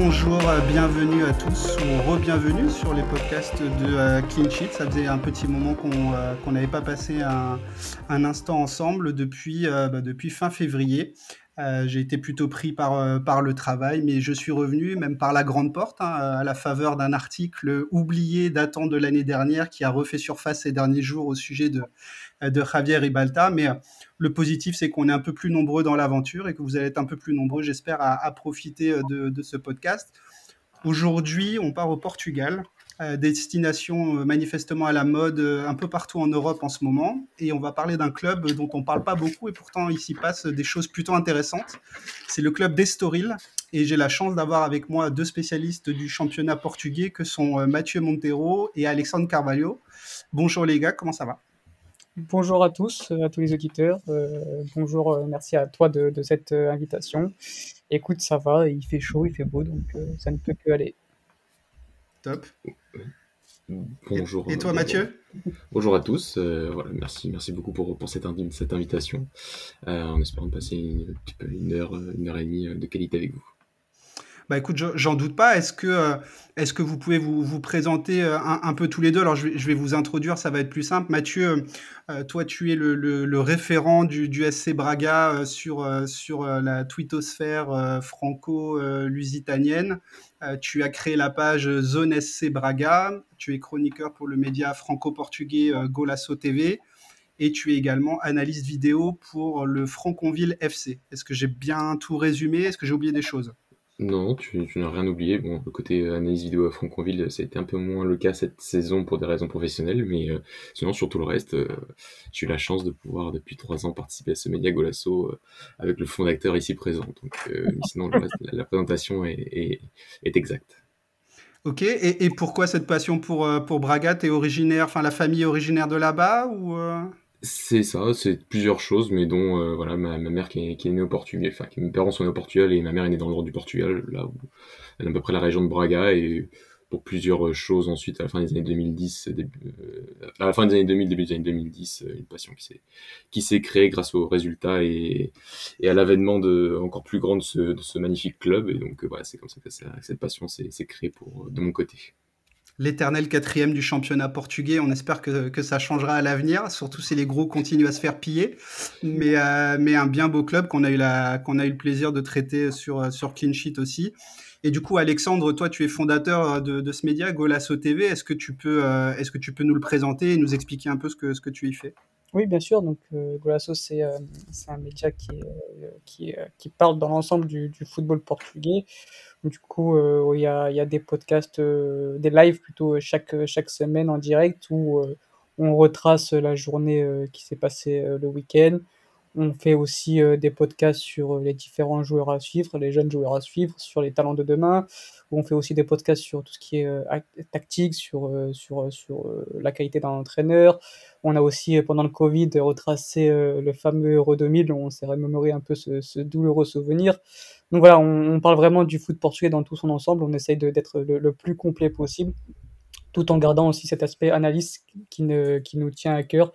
Bonjour, euh, bienvenue à tous ou re-bienvenue sur les podcasts de euh, Clean Sheet. Ça faisait un petit moment qu'on euh, n'avait pas passé un, instant ensemble depuis, bah, depuis fin février. J'ai été plutôt pris par, le travail, mais je suis revenu même par la grande porte, hein, à la faveur d'un article oublié datant de l'année dernière qui a refait surface ces derniers jours au sujet de, Javier Ribalta. Le positif, c'est qu'on est un peu plus nombreux dans l'aventure et que vous allez être un peu plus nombreux, j'espère, à, profiter euh, de, ce podcast. Aujourd'hui, on part au Portugal, euh, destination euh, manifestement à la mode un peu partout en Europe en ce moment. Et on va parler d'un club dont on ne parle pas beaucoup et pourtant il s'y passe des choses plutôt intéressantes. C'est le club d'Estoril. Et j'ai la chance d'avoir avec moi deux spécialistes du championnat portugais que sont Mathieu Montero et Alexandre Carvalho. Bonjour les gars, comment ça va? Bonjour à tous, à tous les auditeurs. Euh, bonjour, euh, merci à toi de, cette euh, invitation. Écoute, ça va, il fait chaud, il fait beau, donc ça ne peut que aller. Top. Bonjour. Et, toi, Mathieu? Bonjour à tous. voilà, merci, merci beaucoup pour, pour cette, cette invitation. en espérant passer une, une, heure, une heure et demie de qualité avec vous. Bah écoute, j'en doute pas. Est-ce que, euh, est-ce que vous pouvez vous, vous présenter euh, un, peu tous les deux? Alors je vais, vous introduire, ça va être plus simple. Mathieu, euh, toi tu es le, référent du, du, SC Braga sur, sur la twittosphère franco-lusitanienne. tu as créé la page Zone SC Braga. Tu es chroniqueur pour le média franco-portugais Golasso TV et tu es également analyste vidéo pour le Franconville FC. Est-ce que j'ai bien tout résumé? Est-ce que j'ai oublié des choses? Non, tu, n'as rien oublié. Bon, le côté euh, analyse vidéo à Franconville, ça a été un peu moins le cas cette saison pour des raisons professionnelles, mais euh, sinon, sur tout le reste, euh, j'ai eu la chance de pouvoir, depuis trois ans, participer à ce média Golasso avec le fondateur ici présent. Donc, sinon, la, présentation est, exacte. Ok, et, pourquoi cette passion pour, pour Braga? T'es originaire, enfin la famille est originaire de là-bas ou c'est ça, c'est plusieurs choses, mais dont euh, voilà ma, mère qui est, qui est, née au Portugal, enfin mes parents sont nés au Portugal et ma mère est née dans le nord du Portugal, là où elle est à peu près la région de Braga et pour plusieurs choses ensuite à la fin des années 2010, début, euh, à la fin des années 2000, début des années 2010, euh, une passion qui s'est qui s'est créée grâce aux résultats et, à l'avènement de encore plus grand de ce, de ce magnifique club. Et donc voilà c'est comme ça que cette passion s'est créée pour de mon côté l'éternel quatrième du championnat portugais. On espère que, que ça changera à l'avenir, surtout si les gros continuent à se faire piller. Mais, euh, mais un bien beau club qu'on a, eu la, qu'on a eu le plaisir de traiter sur, sur Clean Sheet aussi. Et du coup, Alexandre, toi, tu es fondateur de, de ce média, Golasso TV. Est-ce que, tu peux, euh, est-ce que tu peux nous le présenter et nous expliquer un peu ce que, ce que tu y fais? Oui, bien sûr. Donc, euh, Golasso, c'est un média qui, qui, qui, parle dans l'ensemble du, football portugais. Du coup, euh, il y a, y a des podcasts, euh, des lives plutôt chaque, chaque semaine en direct où euh, on retrace la journée qui s'est passée le week-end. On fait aussi des podcasts sur les différents joueurs à suivre, les jeunes joueurs à suivre, sur les talents de demain. On fait aussi des podcasts sur tout ce qui est tactique, sur, sur, sur la qualité d'un entraîneur. On a aussi, pendant le Covid, retracé le fameux Euro 2000. On s'est remémoré un peu ce, ce douloureux souvenir. Donc voilà, on, parle vraiment du foot portugais dans tout son ensemble. On essaye d'être le, plus complet possible, tout en gardant aussi cet aspect analyse qui, ne, qui nous tient à cœur.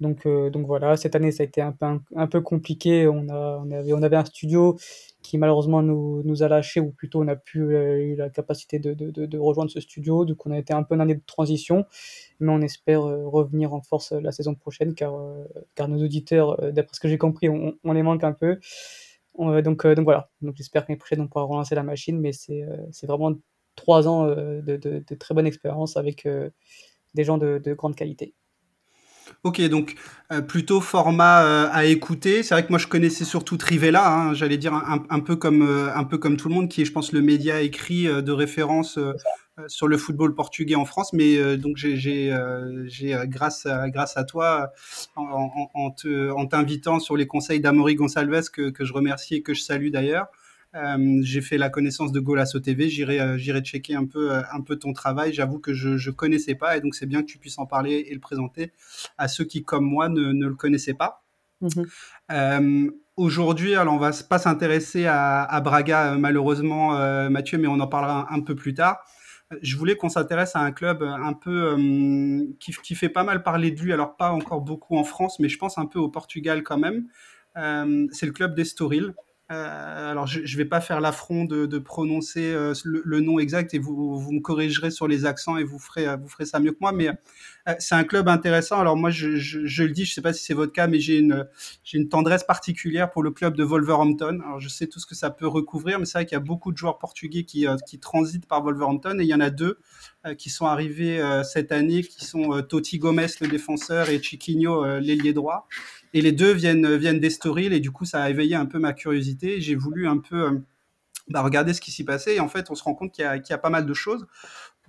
Donc, euh, donc voilà, cette année, ça a été un peu, un, peu compliqué. On, a, on, avait, on avait un studio qui malheureusement nous, nous a lâché, ou plutôt on a pu euh, eu la capacité de, de, de, rejoindre ce studio. Donc on a été un peu une année de transition, mais on espère euh, revenir en force la saison prochaine, car, car nos auditeurs, d'après ce que j'ai compris, on, les manque un peu donc, donc voilà, donc j'espère qu'année prochaine on pourra relancer la machine, mais c'est vraiment trois ans de, très bonne expérience avec des gens de grande qualité. Ok, donc plutôt format à écouter. C'est vrai que moi je connaissais surtout Trivella, hein, j'allais dire un, un, peu comme, un peu comme tout le monde, qui est je pense le média écrit de référence euh, sur le football portugais en France, mais euh, donc j'ai euh, grâce à, grâce à toi en, en t'invitant sur les conseils d'Amory Gonçalves que, que, je remercie et que je salue d'ailleurs. J'ai fait la connaissance de Golasso TV. J'irai, j'irai checker un peu, un peu ton travail. J'avoue que je ne connaissais pas et donc c'est bien que tu puisses en parler et le présenter à ceux qui, comme moi, ne, ne le connaissaient pas. Mmh aujourd'hui, alors on va pas s'intéresser à, à, Braga malheureusement, Mathieu, mais on en parlera un peu plus tard je voulais qu'on s'intéresse à un club un peu euh, qui, fait pas mal parler de lui, alors pas encore beaucoup en France, mais je pense un peu au Portugal quand même. Euh, c'est le club d'Estoril. Euh, alors, je ne vais pas faire l'affront de, de prononcer euh, le, le, nom exact et vous, vous, me corrigerez sur les accents et vous ferez, vous ferez ça mieux que moi. Mais euh, c'est un club intéressant. Alors, moi, je, je, je le dis, je ne sais pas si c'est votre cas, mais j'ai une, une tendresse particulière pour le club de Wolverhampton. Alors, je sais tout ce que ça peut recouvrir, mais c'est vrai qu'il y a beaucoup de joueurs portugais qui, qui transitent par Wolverhampton et il y en a deux qui sont arrivés cette année, qui sont Totti Gomez, le défenseur, et Chiquinho, l'ailier droit. Et les deux viennent, viennent d'Estoril, et du coup, ça a éveillé un peu ma curiosité. J'ai voulu un peu euh, bah, regarder ce qui s'y passait, et en fait, on se rend compte qu'il y, a pas mal de choses.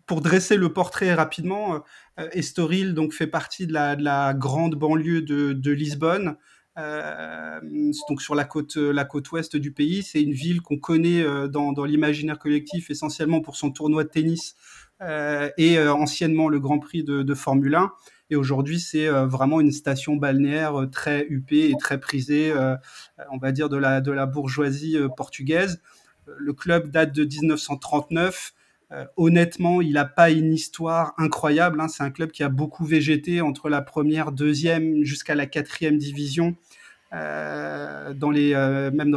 Pour dresser le portrait rapidement, euh, Estoril donc, fait partie de la, de la grande banlieue de, Lisbonne. Euh, donc sur la côte, la côte ouest du pays. C'est une ville qu'on connaît euh, dans, l'imaginaire collectif essentiellement pour son tournoi de tennis euh, et euh, anciennement le Grand Prix de Formule 1. Et aujourd'hui, c'est euh, vraiment une station balnéaire euh, très huppée et très prisée, euh, on va dire, de la, de la bourgeoisie portugaise. Le club date de 1939. Euh, honnêtement, il n'a pas une histoire incroyable. Hein. C'est un club qui a beaucoup végété entre la première, deuxième jusqu'à la quatrième division, même dans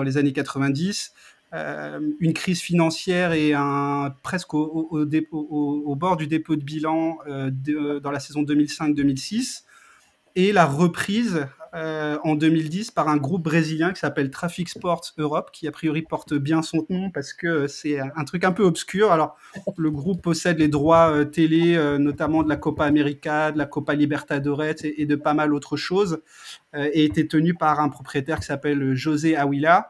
les années 90. Euh, une crise financière et un presque au, bord du dépôt de bilan euh, dans la saison 2005-2006 et la reprise euh, en 2010 par un groupe brésilien qui s'appelle Traffic Sports Europe, qui a priori porte bien son nom parce que c'est un truc un peu obscur. Alors, le groupe possède les droits télé, notamment de la Copa América, de la Copa Libertadores et, et, de pas mal autres choses, et était tenu par un propriétaire qui s'appelle José euh,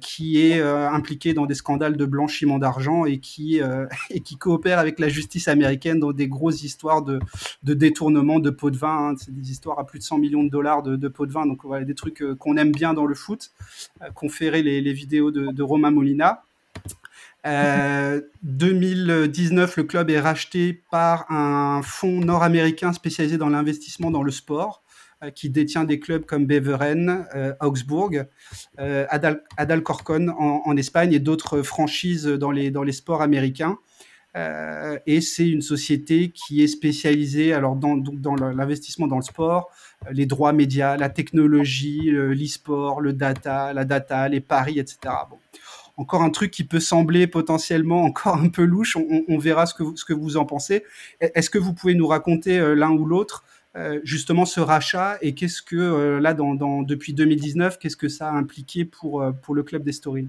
qui est euh, impliqué dans des scandales de blanchiment d'argent et qui euh, et qui coopère avec la justice américaine dans des grosses histoires de, détournement de pots de vin. Hein. C'est des histoires à plus de 100 millions de dollars de, pots de vin. Donc voilà des trucs qu'on aime bien dans le foot. conférer les, vidéos de, Romain Molina. Euh, 2019, le club est racheté par un fonds nord-américain spécialisé dans l'investissement dans le sport. Euh, qui détient des clubs comme Beveren, euh, Augsbourg, euh, Adal Adalcorcon en, Espagne et d'autres franchises dans les, dans les sports américains. Et c'est une société qui est spécialisée alors dans, dans l'investissement dans le sport, les droits médias, la technologie, l'e-sport, le data, la data, les paris, etc. Bon. Encore un truc qui peut sembler potentiellement encore un peu louche, on, verra ce que, vous, ce que vous en pensez. Est-ce que vous pouvez nous raconter l'un ou l'autre justement ce rachat et qu'est-ce que euh, là dans, dans, depuis 2019 qu'est-ce que ça a impliqué pour, euh, pour le club d'Estoril?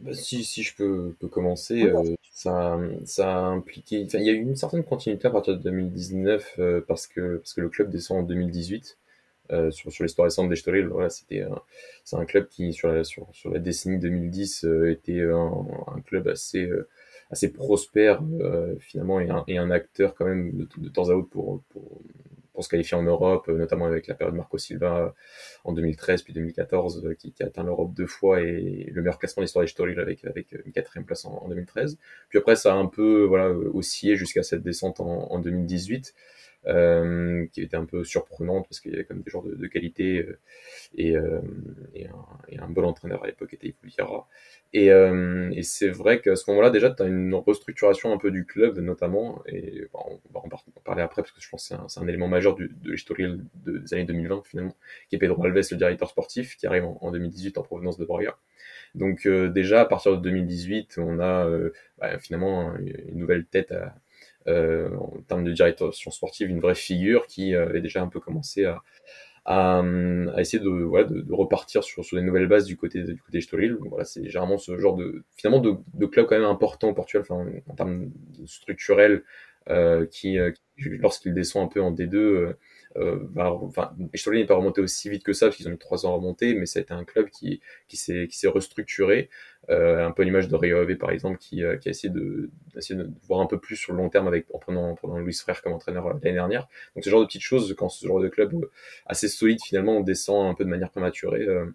Bah, si, si je peux, peux commencer, euh, ça, ça a impliqué. il y a eu une certaine continuité à partir de 2019 euh, parce, que, parce que le club descend en 2018. Euh, sur, sur l'histoire récente d'Estoril, voilà, c'était c'est un club qui sur la, sur, sur la décennie 2010 était un, un club assez assez prospère euh, finalement et un, et un, acteur quand même de, temps à autre pour, pour, pour se qualifier en Europe, euh, notamment avec la période Marco Silva euh, en 2013 puis 2014 qui, qui a atteint l'Europe deux fois et le meilleur classement de l'histoire des avec, avec une quatrième place en, en, 2013. Puis après ça a un peu voilà oscillé jusqu'à cette descente en, en 2018. Euh, qui était un peu surprenante parce qu'il y avait comme des joueurs de, de qualité euh, et, euh, et, un, et, un, bon entraîneur à l'époque était Ipuliara. Et, euh, et c'est vrai qu'à ce moment-là, déjà, tu as une restructuration un peu du club, notamment, et bon, on va en parler après, parce que je pense que c'est un, un, élément majeur du, de l'historique de, des années 2020, finalement, qui est Pedro Alves, le directeur sportif, qui arrive en, en 2018 en provenance de Braga. Donc euh, déjà, à partir de 2018, on a euh, bah, finalement une nouvelle tête à, en termes de direction sportive, une vraie figure qui avait déjà un peu commencé à, à, à, essayer de, voilà, de, de, repartir sur, sur des nouvelles bases du côté du côté Estoril. Voilà, c'est généralement ce genre de finalement de, de club quand même important au Portugal, enfin, en termes structurels, euh, qui, euh, qui lorsqu'il descend un peu en D2, euh, euh, va, enfin, Estoril n'est pas remonté aussi vite que ça parce qu'ils ont mis trois ans à remonter, mais ça a été un club qui qui s'est restructuré, euh, un peu l'image de Rio Ave par exemple, qui, euh, qui a essayé de d'essayer de voir un peu plus sur le long terme avec en prenant en prenant Luis Frère comme entraîneur l'année dernière. Donc ce genre de petites choses quand ce genre de club assez solide finalement on descend un peu de manière prématurée, euh,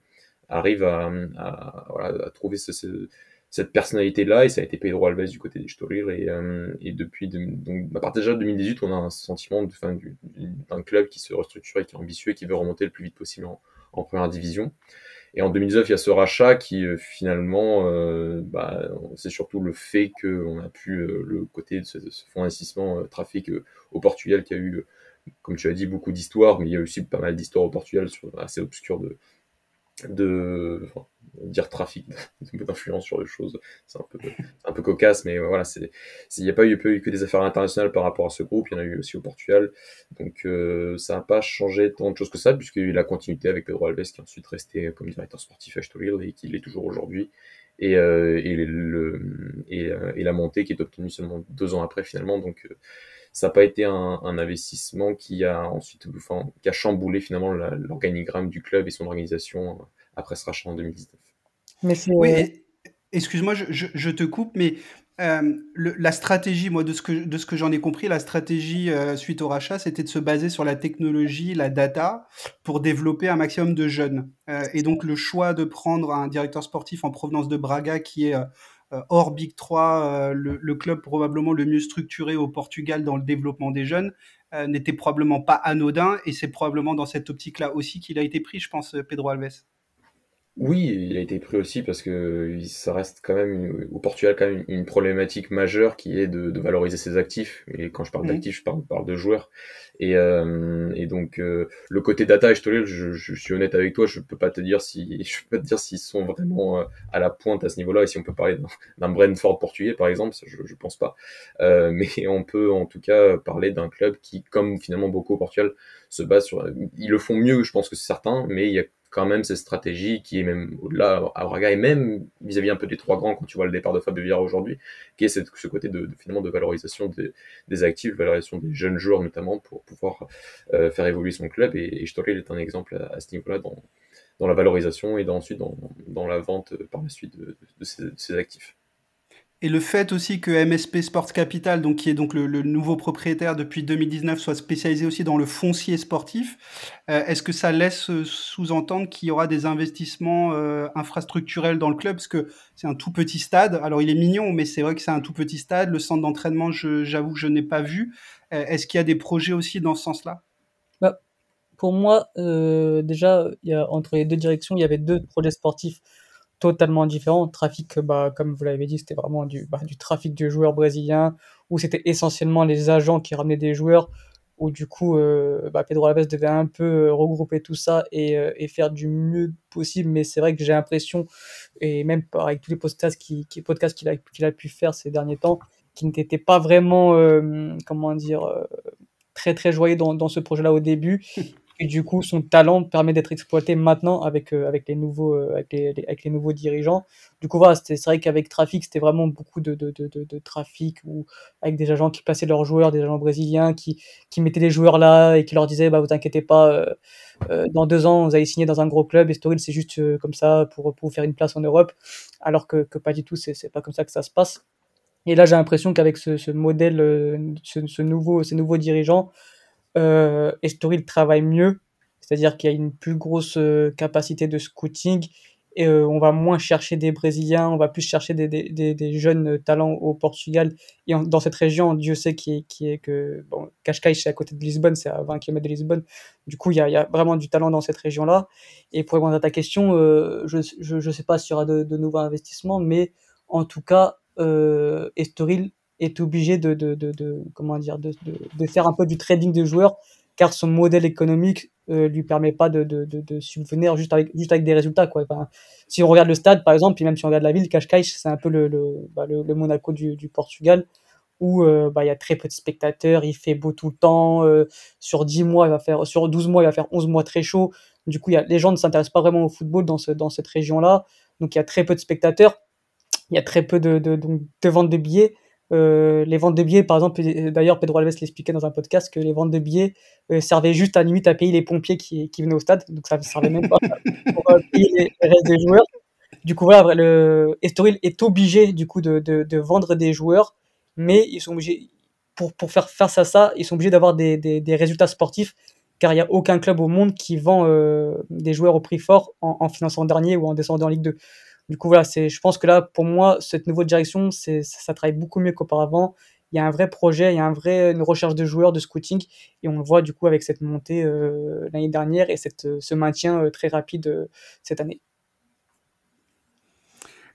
arrive à, à, à trouver ce, ce cette personnalité-là, et ça a été Pedro Alves du côté des Estoril, et, euh, et depuis, de, donc, à partir de 2018, on a un sentiment d'un club qui se restructure et qui est ambitieux et qui veut remonter le plus vite possible en, en première division. Et en 2019, il y a ce rachat qui euh, finalement, euh, bah, c'est surtout le fait qu'on a pu, euh, le côté de ce, ce fonds d'investissement euh, trafic euh, au Portugal qui a eu, comme tu as dit, beaucoup d'histoires, mais il y a aussi pas mal d'histoires au Portugal sur, assez obscures de, de dire trafic d'influence sur les choses, c'est un peu, un peu cocasse, mais voilà, c'est, il n'y a pas eu, que des affaires internationales par rapport à ce groupe, il y en a eu aussi au Portugal, donc euh, ça n'a pas changé tant de choses que ça, puisqu'il y a eu la continuité avec Pedro Alves, qui est ensuite resté comme directeur sportif à Estoril et qui l'est toujours aujourd'hui, et, euh, et, le, euh, et, la montée qui est obtenue seulement deux ans après finalement, donc ça n'a pas été un, investissement qui a ensuite, qui a chamboulé finalement l'organigramme du club et son organisation après ce rachat en 2019. Excuse-moi, je, te coupe, mais euh, la stratégie, moi, de ce que, de ce que j'en ai compris, la stratégie euh, suite au rachat, c'était de se baser sur la technologie, la data, pour développer un maximum de jeunes. Euh, et donc, le choix de prendre un directeur sportif en provenance de Braga, qui est hors Big 3, le, le, club probablement le mieux structuré au Portugal dans le développement des jeunes, n'était probablement pas anodin. Et c'est probablement dans cette optique-là aussi qu'il a été pris, je pense, Pedro Alves. Oui, il a été pris aussi parce que ça reste quand même au Portugal quand même une, problématique majeure qui est de, de, valoriser ses actifs. Et quand je parle mmh. d'actifs, je parle, parle, de joueurs. Et, euh, et donc euh, le côté data, je, te je, je, suis honnête avec toi, je peux pas te dire si je peux pas te dire s'ils sont vraiment euh, à la pointe à ce niveau-là. Et si on peut parler d'un Brentford portugais par exemple, je, je pense pas. Euh, mais on peut en tout cas parler d'un club qui, comme finalement beaucoup au Portugal, se base sur. Ils le font mieux, je pense que c'est certain, mais il y a quand même cette stratégie qui est même au-delà à Braga et même vis-à-vis un peu des trois grands quand tu vois le départ de Fabio aujourd'hui, qui est ce côté de, finalement de valorisation des, des actifs, valorisation des jeunes joueurs notamment pour pouvoir euh, faire évoluer son club et, et est un exemple à, ce niveau-là dans, dans la valorisation et dans, ensuite dans, la vente par la suite de, de, actifs. Et le fait aussi que MSP Sports Capital, donc qui est donc le, nouveau propriétaire depuis 2019, soit spécialisé aussi dans le foncier sportif, euh, est-ce que ça laisse sous-entendre qu'il y aura des investissements euh, infrastructurels dans le club? Parce que c'est un tout petit stade. Alors il est mignon, mais c'est vrai que c'est un tout petit stade. Le centre d'entraînement, j'avoue que je n'ai pas vu. Euh, est-ce qu'il y a des projets aussi dans ce sens-là? Bah, Pour moi, déjà, y a, entre les deux directions, il y avait deux projets sportifs totalement différent. Trafic, bah, comme vous l'avez dit, c'était vraiment du, bah, du trafic de joueurs brésiliens, où c'était essentiellement les agents qui ramenaient des joueurs, où du coup, euh, bah, Pedro Alves devait un peu euh, regrouper tout ça et, euh, faire du mieux possible. Mais c'est vrai que j'ai l'impression, et même avec tous les podcasts qu'il qui, podcast qu'il a, pu faire ces derniers temps, qu'il n'était pas vraiment, comment dire, très très joyeux dans ce projet-là au début et du coup son talent permet d'être exploité maintenant avec euh, avec les nouveaux euh, avec, les, avec les nouveaux dirigeants. Du coup voilà c'est vrai qu'avec Trafic c'était vraiment beaucoup de, de, de, de, trafic ou avec des agents qui plaçaient leurs joueurs des agents brésiliens qui qui mettaient les joueurs là et qui leur disaient bah vous inquiétez pas euh, dans deux ans vous allez signer dans un gros club. Et c'est juste comme ça pour pour faire une place en Europe. Alors que, que pas du tout c'est pas comme ça que ça se passe. Et là j'ai l'impression qu'avec ce, ce modèle ce nouveau ces nouveaux dirigeants euh, Estoril travaille mieux, c'est-à-dire qu'il y a une plus grosse euh, capacité de scouting et euh, on va moins chercher des Brésiliens, on va plus chercher des, des, jeunes talents au Portugal et dans cette région, Dieu sait qui est, qui est que bon, Cascais c'est à côté de Lisbonne, c'est à 20 km de Lisbonne. Du coup, il y a, y a, vraiment du talent dans cette région-là. Et pour répondre à ta question, euh, je je sais pas s'il y aura de, de, nouveaux investissements, mais en tout cas, euh, Estoril est obligé de, de, de, comment dire de, faire un peu du trading de joueurs car son modèle économique euh, lui permet pas de, de, subvenir juste avec juste avec des résultats quoi. Si on regarde le stade par exemple, puis même si on regarde la ville, Cascais c'est un peu le le, bah, le, Monaco du, du Portugal où euh, bah, il y a très peu de spectateurs, il fait beau tout le temps, euh, sur 10 mois il va faire sur 12 mois il va faire 11 mois très chaud. Du coup, y a, les gens ne s'intéressent pas vraiment au football dans ce dans cette région-là. Donc il y a très peu de spectateurs, il y a très peu de de, de, de ventes de billets. Euh, les ventes de billets, par exemple, d'ailleurs Pedro Alves l'expliquait dans un podcast que les ventes de billets euh, servaient juste à limite à payer les pompiers qui, qui venaient au stade, donc ça ne servait même pas pour euh, payer les, restes des joueurs. Du coup, voilà, le Estoril est obligé du coup de, de, de, vendre des joueurs, mais ils sont obligés pour, pour faire face à ça, ils sont obligés d'avoir des, des, des, résultats sportifs, car il n'y a aucun club au monde qui vend euh, des joueurs au prix fort en, en finançant dernier ou en descendant en Ligue 2. Du coup, voilà, c'est, je pense que là, pour moi, cette nouvelle direction, c'est, ça, travaille beaucoup mieux qu'auparavant. Il y a un vrai projet, il y a un vrai, une recherche de joueurs, de scouting, et on le voit du coup avec cette montée euh, l'année dernière et cette, ce maintien euh, très rapide euh, cette année.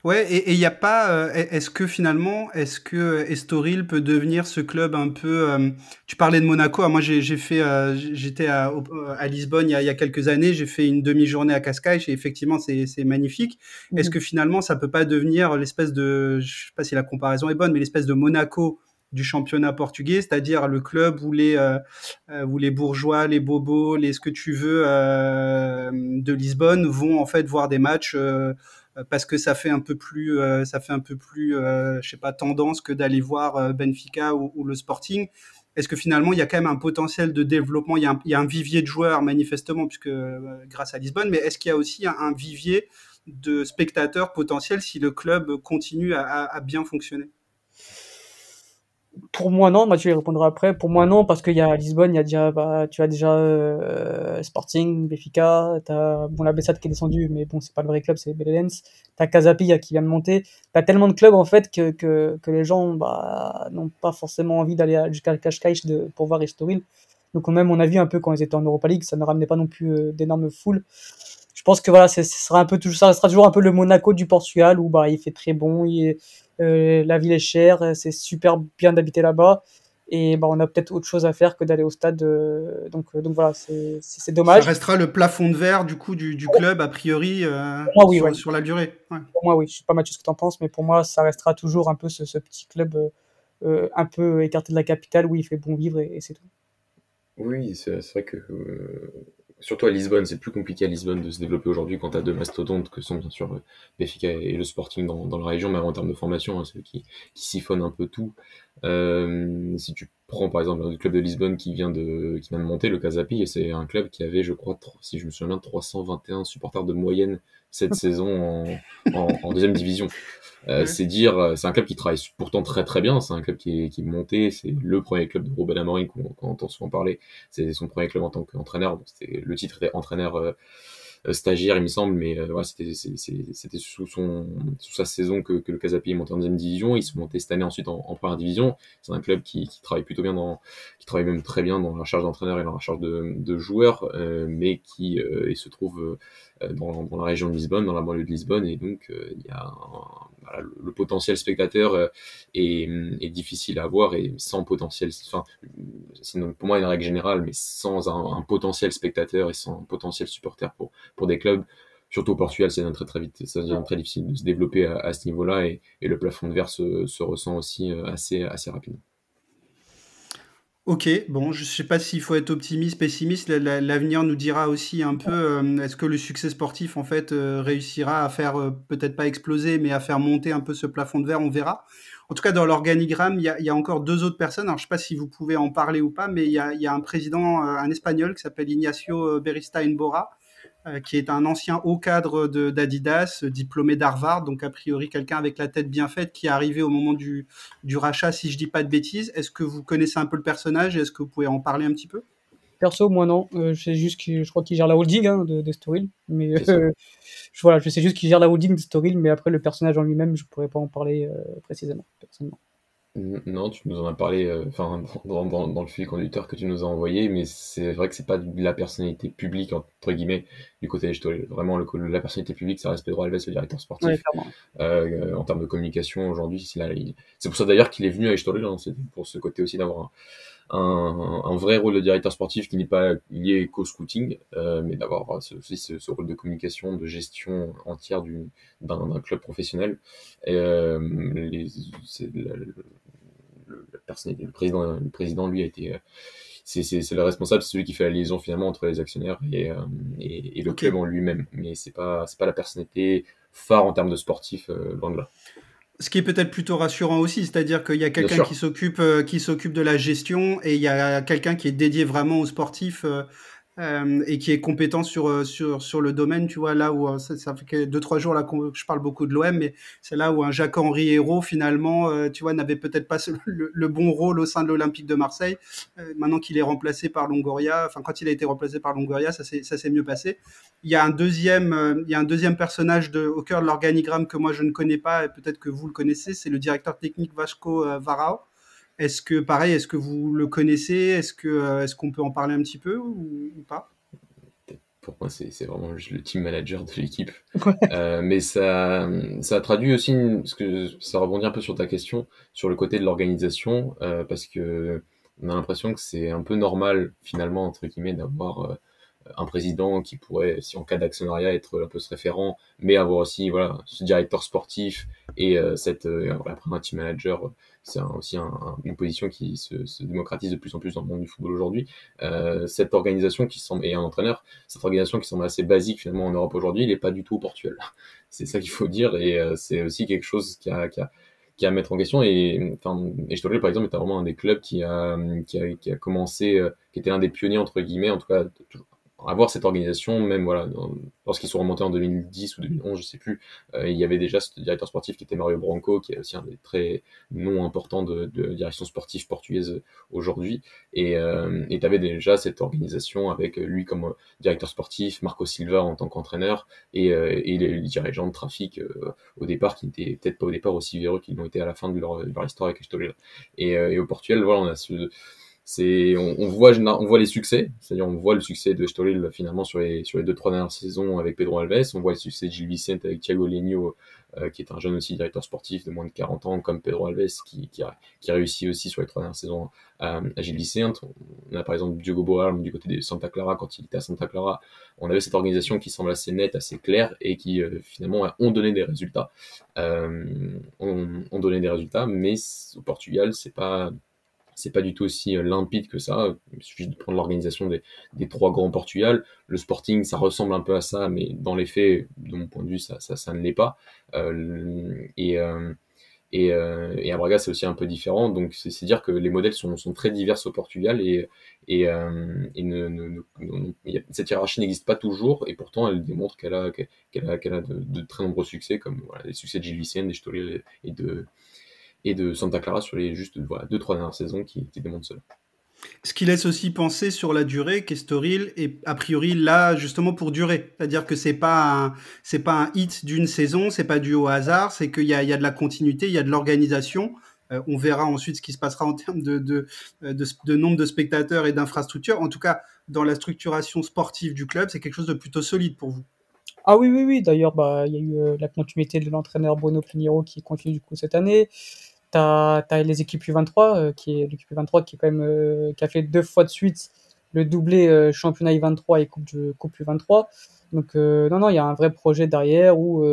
Ouais, et il n'y a pas. euh, est-ce que finalement, est-ce que Estoril peut devenir ce club un peu. euh, tu parlais de Monaco. ah, Moi, j'ai j'ai fait. euh, j'étais à, au- à Lisbonne il y a, il y a quelques années. J'ai fait une demi-journée à Cascais et effectivement, c'est c'est magnifique. Est-ce Mhm. que finalement, ça peut pas devenir l'espèce de. Je sais pas si la comparaison est bonne, mais l'espèce de Monaco du championnat portugais, c'est-à-dire le club où les, euh, euh, où les bourgeois, les bobos, les ce que tu veux euh, de Lisbonne vont en fait voir des matchs. euh, euh, parce que ça fait un peu plus, euh, ça fait un peu plus, euh, je sais pas, tendance que d'aller voir euh, Benfica ou, le Sporting. Est-ce que finalement il y a quand même un potentiel de développement? Il y a un, il y a un vivier de joueurs manifestement, puisque euh, grâce à Lisbonne, mais est-ce qu'il y a aussi un, un vivier de spectateurs potentiels si le club continue à, à- à bien fonctionner? Pour moi, non. Mathieu y répondra après. Pour moi, non, parce qu'il y a Lisbonne, il y a déjà, bah, tu as déjà euh, Sporting, Benfica, t'as bon, la Bessade qui est descendue, mais bon, c'est pas le vrai club, c'est Belenenses. T'as Casapia qui vient de monter. T'as tellement de clubs en fait que, que, que les gens bah, n'ont pas forcément envie d'aller jusqu'à Cascais de pour voir Estoril. Donc même on a vu un peu quand ils étaient en Europa League, ça ne ramenait pas non plus euh, d'énormes foules. Je pense que voilà, ce sera un peu toujours, ça restera toujours un peu le Monaco du Portugal où bah il fait très bon, il est- la ville est chère, c'est super bien d'habiter là-bas et bah on a peut-être autre chose à faire que d'aller au stade. euh, donc euh, donc voilà, c'est c'est c'est Ça dommage. restera le plafond de verre du coup du, du club a priori euh, Pour moi, oui, sur, ouais. sur la durée. Ouais. Pour moi, oui, je sais pas Mathieu ce que tu en penses, mais pour moi, ça restera toujours un peu ce, ce petit club euh, euh, un peu écarté de la capitale où il fait bon vivre et, et c'est tout. Oui, c'est c'est vrai que euh, surtout à Lisbonne, c'est plus compliqué à Lisbonne de se développer aujourd'hui quand tu as deux mastodontes que sont bien sûr euh, Benfica et le Sporting dans, dans la région, mais en termes de formation, hein, ceux qui, qui siphonnent un peu tout. Euh, si tu prends par exemple le club de Lisbonne qui vient de, qui vient de monter, le Casapi, c'est un club qui avait, je crois, si je me souviens bien, 321 supporters de moyenne cette saison en, en, en deuxième division. Euh, Ouais. c'est dire, euh, c'est un club qui travaille pourtant très très bien. C'est un club qui est, qui est monté. C'est le premier club de Ruben Amorim qu'on entend souvent parler. C'est son premier club en tant qu'entraîneur. Bon, le titre était entraîneur euh, stagiaire, il me semble, mais euh, c'était sous son sous sa saison que, que le Casapi est monté en deuxième division. Ils sont montés cette année ensuite en, en première division. C'est un club qui, qui travaille plutôt bien dans, qui travaille même très bien dans la charge d'entraîneur et dans la charge de, de joueurs, euh, mais qui euh, se trouve euh, dans, dans la région de Lisbonne, dans la banlieue de Lisbonne, et donc euh, il y a un- le, potentiel spectateur euh, est, est difficile à avoir et sans potentiel, enfin, pour moi une règle générale, mais sans un, potentiel spectateur et sans un potentiel supporter pour, pour des clubs, surtout au Portugal, ça devient très très vite, très difficile de se développer à, ce niveau-là et, et le plafond de verre se, se ressent aussi euh, assez, assez rapidement. Ok, bon, je sais pas s'il faut être optimiste, pessimiste. La- la- L'avenir nous dira aussi un peu, euh, est-ce que le succès sportif, en fait, euh, réussira à faire, euh, peut-être pas exploser, mais à faire monter un peu ce plafond de verre, on verra. En tout cas, dans l'organigramme, il y a, encore deux autres personnes. Alors, je sais pas si vous pouvez en parler ou pas, mais il y a, un président, un espagnol qui s'appelle Ignacio euh, Beristain Bora, qui est un ancien haut cadre d'Adidas, euh, diplômé d'Harvard, donc a priori quelqu'un avec la tête bien faite, qui est arrivé au moment du, du rachat, si je dis pas de bêtises. Est-ce que vous connaissez un peu le personnage? Est-ce que vous pouvez en parler un petit peu? Perso, moi non, euh, je sais juste que je crois qu'il gère la holding hein, de, de Storil, mais euh, je, voilà, je sais juste qu'il gère la holding de Storil, mais après le personnage en lui-même, je pourrais pas en parler euh, précisément, personnellement. N- Non, tu nous en as parlé, euh, enfin, dans, dans, dans le fil conducteur que tu nous as envoyé, mais c'est vrai que c'est pas de la personnalité publique, entre guillemets, du côté Stoll. Vraiment, le, la personnalité publique, ça reste Pedro Alves, le directeur sportif. Clairement. Euh, en termes de communication, aujourd'hui, c'est là, il- c'est pour ça d'ailleurs qu'il est venu à Estoril, hein, c'est pour ce côté aussi d'avoir un, un, un vrai rôle de directeur sportif qui n'est pas lié qu'au scouting, euh, mais d'avoir ce, aussi ce, ce rôle de communication, de gestion entière du- d'un d'un club professionnel. Et, euh, les, c'est la- le, la personne, le président, le président, lui, a été euh, c'est le responsable, c'est celui qui fait la liaison finalement entre les actionnaires et, euh, et, et le club en lui-même. Mais c'est pas c'est pas la personnalité phare en termes de sportif, euh, loin de là. Ce qui est peut-être plutôt rassurant aussi, c'est-à-dire qu'il y a quelqu'un qui s'occupe euh, qui s'occupe de la gestion et il y a quelqu'un qui est dédié vraiment aux sportifs et qui est compétent sur, sur, sur le domaine, tu vois, là où ça, ça fait que deux, trois jours là que je parle beaucoup de l'OM, mais c'est là où un Jacques-Henri Hérault, finalement, tu vois, n'avait peut-être pas le, bon rôle au sein de l'Olympique de Marseille. Maintenant qu'il est remplacé par Longoria, enfin, quand il a été remplacé par Longoria, ça s'est mieux passé. Il y a un deuxième, il y a un deuxième personnage de, au cœur de l'organigramme que moi je ne connais pas et peut-être que vous le connaissez, c'est le directeur technique Vasco Varao. Est-ce que pareil, est-ce que vous le connaissez? Est-ce que euh, est-ce qu'on peut en parler un petit peu ou, ou pas? Pour moi, c'est vraiment le team manager de l'équipe. Euh, mais ça, ça traduit aussi, parce que ça rebondit un peu sur ta question, sur le côté de l'organisation, euh, parce que on a l'impression que c'est un peu normal, finalement, entre guillemets, d'avoir euh, un président qui pourrait, si en cas d'actionnariat, être un peu ce référent, mais avoir aussi voilà, ce directeur sportif et cette, après un team manager c'est aussi une position qui se, démocratise de plus en plus dans le monde du football aujourd'hui. Euh, cette organisation qui semble, et un entraîneur, cette organisation qui semble assez basique finalement en Europe aujourd'hui, il n'est pas du tout au Portugal. C'est ça qu'il faut dire, et euh, c'est aussi quelque chose qui a, qui a qui a à mettre en question et enfin je par exemple était vraiment un des clubs qui a qui a, qui a commencé euh, qui était un des pionniers entre guillemets en tout cas avoir cette organisation, même voilà, lorsqu'ils sont remontés en 2010 ou 2011, je sais plus, euh, il y avait déjà ce directeur sportif qui était Mario Branco, qui est aussi un des très noms importants de, de direction sportive portugaise aujourd'hui. Et euh, tu avais déjà cette organisation avec lui comme directeur sportif, Marco Silva en tant qu'entraîneur, et, euh, et les, dirigeants de trafic au départ, qui n'étaient peut-être pas au départ aussi véreux qu'ils l'ont été à la fin de leur, leur histoire avec Estoril. Et, et au Portugal, voilà, on a ce c'est on, on, voit on voit les succès. C'est-à-dire on voit le succès de Stolil finalement sur les sur les deux trois dernières saisons avec Pedro Alves. On voit le succès de Gilles Vicente avec Thiago Legno euh, qui est un jeune aussi directeur sportif de moins de 40 ans comme Pedro Alves qui qui a, qui a réussi aussi sur les trois dernières saisons à, à Gilles Vicente. On a par exemple Diogo Boal du côté de Santa Clara quand il était à Santa Clara. On avait cette organisation qui semble assez nette assez claire et qui euh, finalement ont donné des résultats. Euh, ont, ont donné des résultats mais au Portugal c'est pas c'est pas du tout aussi euh, limpide que ça. Il suffit de prendre l'organisation des, trois grands Portugal. Le Sporting, ça ressemble un peu à ça, mais dans les faits, de mon point de vue, ça, ça, ne l'est pas. Euh, et, euh, et, et, à Braga, c'est aussi un peu différent. Donc, c'est dire que les modèles sont, très divers au Portugal et, et, cette hiérarchie n'existe pas toujours. Et pourtant, elle démontre qu'elle a, qu'elle a, qu'elle a de, très nombreux succès, comme les succès de Gilles Vicente, des et de et de Santa Clara sur les juste voilà, deux trois dernières saisons qui, qui démontrent cela. Ce qui laisse aussi penser sur la durée qu'Estoril est a priori là justement pour durer, c'est-à-dire que c'est pas c'est pas un hit d'une saison, c'est pas dû au hasard, c'est qu'il y a, il y a de la continuité, il y a de l'organisation. Euh, on verra ensuite ce qui se passera en termes de, de, de, de nombre de spectateurs et d'infrastructures. En tout cas, dans la structuration sportive du club, c'est quelque chose de plutôt solide pour vous. Ah oui, oui, oui. D'ailleurs, bah, il y a eu euh, la continuité de l'entraîneur Bruno Pinheiro qui continue du coup cette année tu as, les équipes U23, euh, qui est l'équipe U23 qui, quand même, euh, qui a fait deux fois de suite le doublé euh, championnat U23 et coupe, coupe U23. Donc non, non, il y a un vrai projet derrière où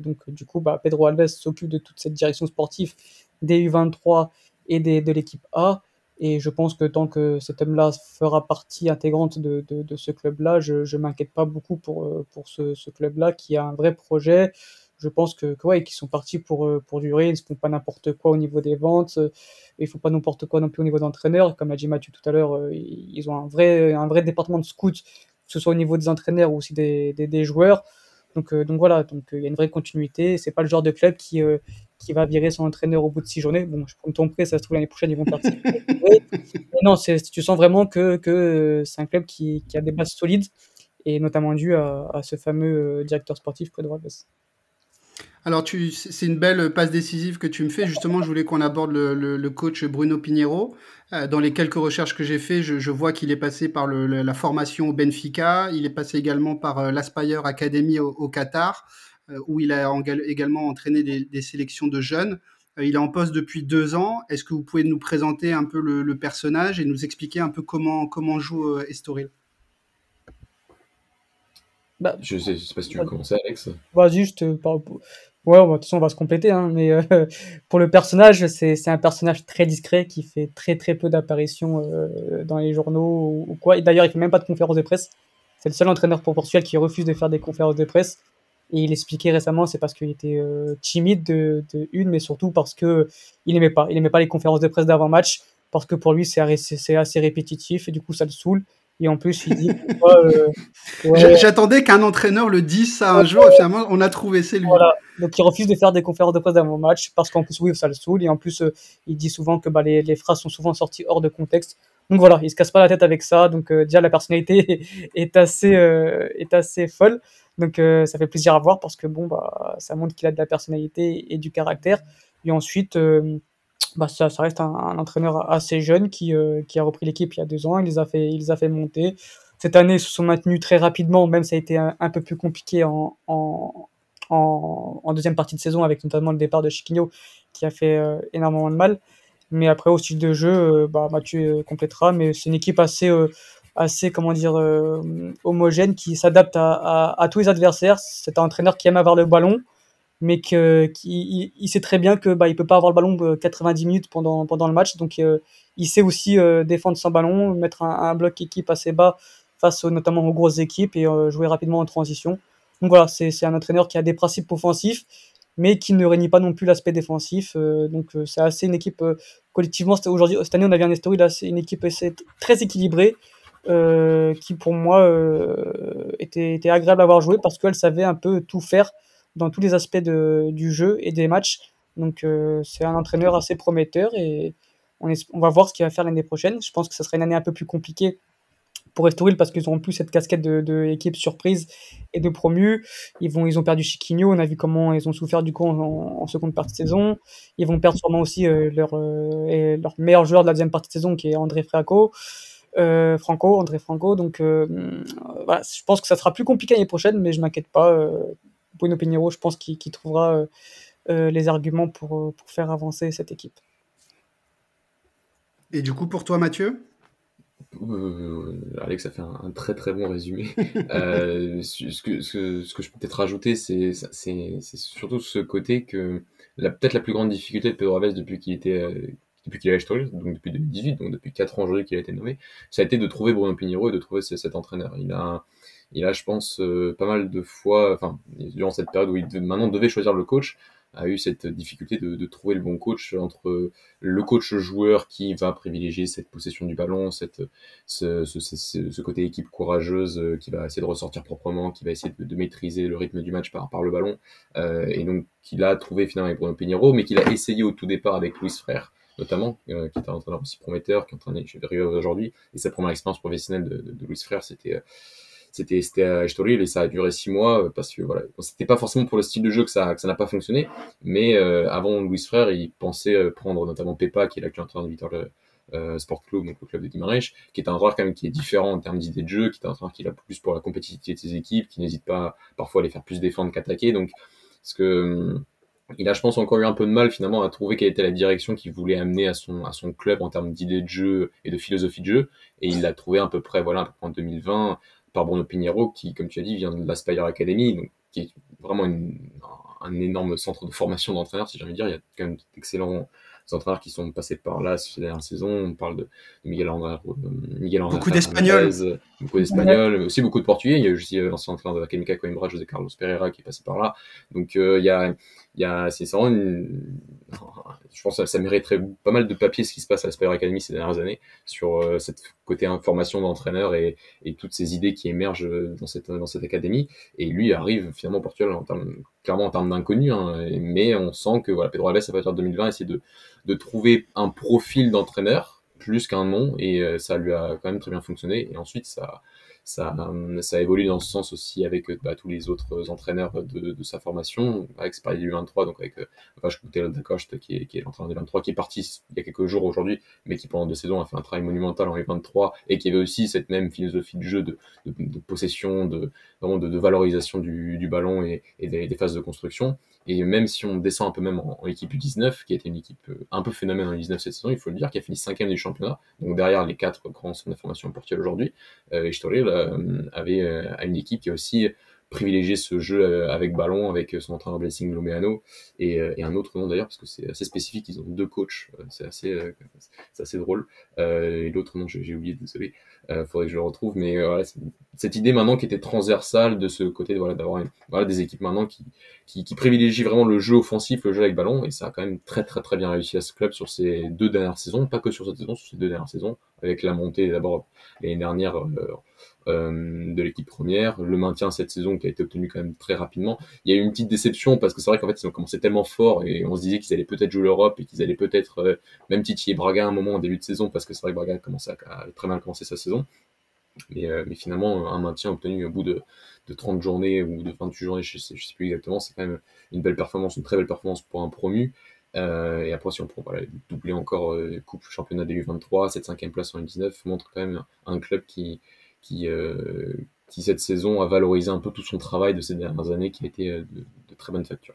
donc du coup bah, Pedro Alves s'occupe de toute cette direction sportive des U23 et de l'équipe A. Et je pense que tant que cet homme-là fera partie intégrante de, ce club-là, je ne m'inquiète pas beaucoup pour, pour ce club-là qui a un vrai projet je pense que, que ouais, qu'ils sont partis pour, euh, pour durer, ils ne font pas n'importe quoi au niveau des ventes, euh, ils font pas n'importe quoi non plus au niveau d'entraîneurs, comme a dit Mathieu tout à l'heure, euh, ils ont un vrai, un vrai département de scouts, que ce soit au niveau des entraîneurs ou aussi des, des, des joueurs. Donc, donc voilà, donc il y a une vraie continuité. C'est pas le genre de club qui, qui va virer son entraîneur au bout de six journées. Bon, je prends ton prêt, ça se trouve l'année prochaine ils vont partir. non, tu sens vraiment que, que c'est un club qui, qui, a des bases solides et notamment dû à, à ce fameux directeur sportif Pedro Alves. Alors, c'est une belle passe décisive que tu me fais. Justement, je voulais qu'on aborde le, coach Bruno Pinheiro. Euh, dans les quelques recherches que j'ai fait, je, vois qu'il est passé par la formation au Benfica. Il est passé également par euh, l'Aspire Academy au, Qatar, euh, où il a également entraîné des, sélections de jeunes. il est en poste depuis deux ans. Est-ce que vous pouvez nous présenter un peu le, personnage et nous expliquer un peu comment, comment joue Estoril? Bah, je sais, sais pas si tu veux commencer, Alex. Bah, juste, Ouais, de toute façon, on va se compléter, hein, mais euh, pour le personnage, c'est un personnage très discret qui fait très très peu d'apparitions euh, dans les journaux ou, quoi. Et d'ailleurs, il fait même pas de conférences de presse. C'est le seul entraîneur Portugal qui refuse de faire des conférences de presse. Et il expliquait récemment, c'est parce qu'il était euh, timide de, de, une, mais surtout parce que il aimait pas. Il aimait pas les conférences de presse d'avant match parce que pour lui c'est assez répétitif et du coup ça le saoule. Et en plus, il dit. J'attendais qu'un entraîneur le dise ça un jour, et finalement, on a trouvé, c'est lui. Voilà. Donc, il refuse de faire des conférences de presse d'avant match, parce qu'en plus, oui, ça le saoule. Et en plus, euh, il dit souvent que bah, les, les, phrases sont souvent sorties hors de contexte. Donc voilà, il se casse pas la tête avec ça. Donc, euh, déjà, la personnalité est assez, est assez folle. Donc, ça fait plaisir à voir, parce que bon, bah, ça montre qu'il a de la personnalité et du caractère. Et ensuite bah, ça, reste un, entraîneur assez jeune qui, euh, qui a repris l'équipe il y a deux ans. Il les a fait, il les a fait monter. cette année se sont maintenus très rapidement, même ça a été un, peu plus compliqué en, en, deuxième partie de saison, avec notamment le départ de Chiquinho qui a fait énormément de mal. Mais après, au style de jeu, bah, Mathieu complétera, mais c'est une équipe assez assez comment dire homogène qui s'adapte à, tous les adversaires. C'est un entraîneur qui aime avoir le ballon, mais qui, il, sait très bien que bah, il peut pas avoir le ballon 90 minutes pendant, pendant le match. Donc, euh, il sait aussi euh, défendre son ballon, mettre un, bloc équipe assez bas face notamment aux grosses équipes et euh, jouer rapidement en transition. Donc voilà, c'est un entraîneur qui a des principes offensifs, mais qui ne réunit pas non plus l'aspect défensif. donc c'est assez une équipe collectivement. Aujourd'hui, cette année, on a vu un story là, c'est une équipe très équilibrée. qui pour moi était, agréable à avoir joué parce qu'elle savait un peu tout faire dans tous les aspects du jeu et des matchs. Donc euh, c'est un entraîneur assez prometteur et on, on va voir ce qu'il va faire l'année prochaine. Je pense que ce sera une année un peu plus compliquée pour Estoril parce qu'ils n'auront plus cette casquette de, surprise et de promu. Ils, vont, ils ont perdu Chiquinho, on a vu comment ils ont souffert du coup en, seconde partie de saison. Ils vont perdre sûrement aussi euh, leur, euh, leur meilleur joueur de la deuxième partie de saison qui est André Franco. Franco, André Franco. Donc je pense que ça sera plus compliqué l'année prochaine, mais je m'inquiète pas. Bruno Pinheiro, je pense qu'il trouvera euh, euh, les arguments euh, pour, faire avancer cette équipe. Et du coup, pour toi, Mathieu? Alex a fait un, très très bon résumé. ce, que, ce, que, je peux peut-être rajouter, c'est surtout ce côté que peut-être la plus grande difficulté de Pedro Aves depuis qu'il était depuis qu'il a donc depuis 2018, donc depuis 4 ans aujourd'hui qu'il a été nommé, ça a été de trouver Bruno Pinheiro et de trouver cet entraîneur. Il a, il a, je pense, euh, pas mal de fois, enfin, durant cette période où il maintenant devait choisir le coach, a eu cette difficulté de, de, trouver le bon coach entre le coach joueur qui va privilégier cette possession du ballon, cette, ce, ce, ce, côté équipe courageuse euh, qui va essayer de ressortir proprement, qui va essayer de, de maîtriser le rythme du match par, par le ballon, euh, et donc qu'il a trouvé finalement avec Bruno Pinheiro, mais qu'il a essayé au tout départ avec Luis Frère, notamment, euh, qui est un entraîneur aussi prometteur, qui est entraîné chez Rio aujourd'hui, et sa première expérience professionnelle de, de, Frère, c'était c'était c'était à Estoril et ça a duré six mois euh, parce que voilà c'était pas forcément pour le style de jeu que ça ça n'a pas fonctionné mais euh, avant Louis Frère il pensait euh, prendre notamment Pepa qui est l'actuel entraîneur de Vitor euh, Sport Club donc le club de Guimarães qui est un joueur quand même qui est différent en termes d'idées de jeu qui est un joueur qui est plus pour la compétitivité de ses équipes qui n'hésite pas parfois à les faire plus défendre qu'attaquer donc ce que il a, je pense, encore eu un peu de mal finalement à trouver quelle était la direction qu'il voulait amener à son, à son club en termes d'idées de jeu et de philosophie de jeu. Et il l'a trouvé à peu près, voilà, à peu près en 2020, par Bruno Pinheiro, qui, comme tu as dit, vient de l'Aspire Academy, donc, qui est vraiment un énorme centre de formation d'entraîneurs, si j'ai envie de dire. Il y a quand même d'excellents entraîneurs qui sont passés par là ces dernières saisons. On parle de, Miguel André, euh, Miguel André beaucoup d'Espagnols, beaucoup d'Espagnols, mais aussi beaucoup de Portugais. Il y a aussi euh, l'ancien entraîneur de l'Académica Coimbra, José Carlos Pereira, qui est passé par là. Donc euh, il y a, il y a, c'est vraiment une, je pense que ça mériterait pas mal de papier ce qui se passe à l'Aspire Academy ces dernières années sur euh, cette côté information d'entraîneur et, toutes ces idées qui émergent dans cette, dans cette académie. Et lui arrive finalement au Portugal en termes, clairement en termes d'inconnu, hein, mais on sent que voilà, Pedro Alves à partir de 2020 essaie de, de trouver un profil d'entraîneur plus qu'un nom et euh, ça lui a quand même très bien fonctionné. Et ensuite ça ça, ça évolue dans ce sens aussi avec bah, tous les autres entraîneurs de, de sa formation, avec Spy du 23, donc avec euh, Vache Dacoste, qui est, qui est l'entraîneur des 23, qui est parti il y a quelques jours aujourd'hui, mais qui pendant deux saisons a fait un travail monumental en 23 et qui avait aussi cette même philosophie de jeu de, de, de possession, de, vraiment de, valorisation du, du ballon et, et des, phases de construction. Et même si on descend un peu même en, équipe U19, qui a été une équipe euh, un peu phénomène en U19 cette saison, il faut le dire, qui a fini cinquième du championnat, donc derrière les quatre grands centres de formation aujourd'hui, euh, Estoril euh, avait euh, une équipe qui a aussi privilégié ce jeu euh, avec ballon, avec son entraîneur Blessing Lomeano et, et, un autre nom d'ailleurs, parce que c'est assez spécifique, ils ont deux coachs, c'est assez, assez drôle. et l'autre nom, j'ai oublié, désolé, euh, faudrait que je le retrouve, mais voilà, cette idée maintenant qui était transversale de ce côté voilà, d'avoir voilà, des équipes maintenant qui, qui, qui privilégient vraiment le jeu offensif, le jeu avec ballon, et ça a quand même très très très bien réussi à ce club sur ces deux dernières saisons, pas que sur cette saison, sur ces deux dernières saisons, avec la montée d'abord l'année dernière euh, euh, de l'équipe première, le maintien cette saison qui a été obtenu quand même très rapidement. Il y a eu une petite déception parce que c'est vrai qu'en fait ils ont commencé tellement fort et on se disait qu'ils allaient peut-être jouer l'Europe et qu'ils allaient peut-être euh, même titiller Braga à un moment en début de saison parce que c'est vrai que Braga a, commencé à, très mal commencé sa saison. Mais, euh, mais, finalement, un maintien obtenu au bout de, de 30 journées ou de 28 journées, je je sais plus exactement, c'est quand même une belle performance, une très belle performance pour un promu. Euh, et après, si on prend voilà, doubler encore euh, Coupe Championnat des U23, cette cinquième place en U19 montre quand même un club qui, qui, qui cette saison a valorisé un peu tout son travail de ces dernières années qui a été de, de très bonne facture.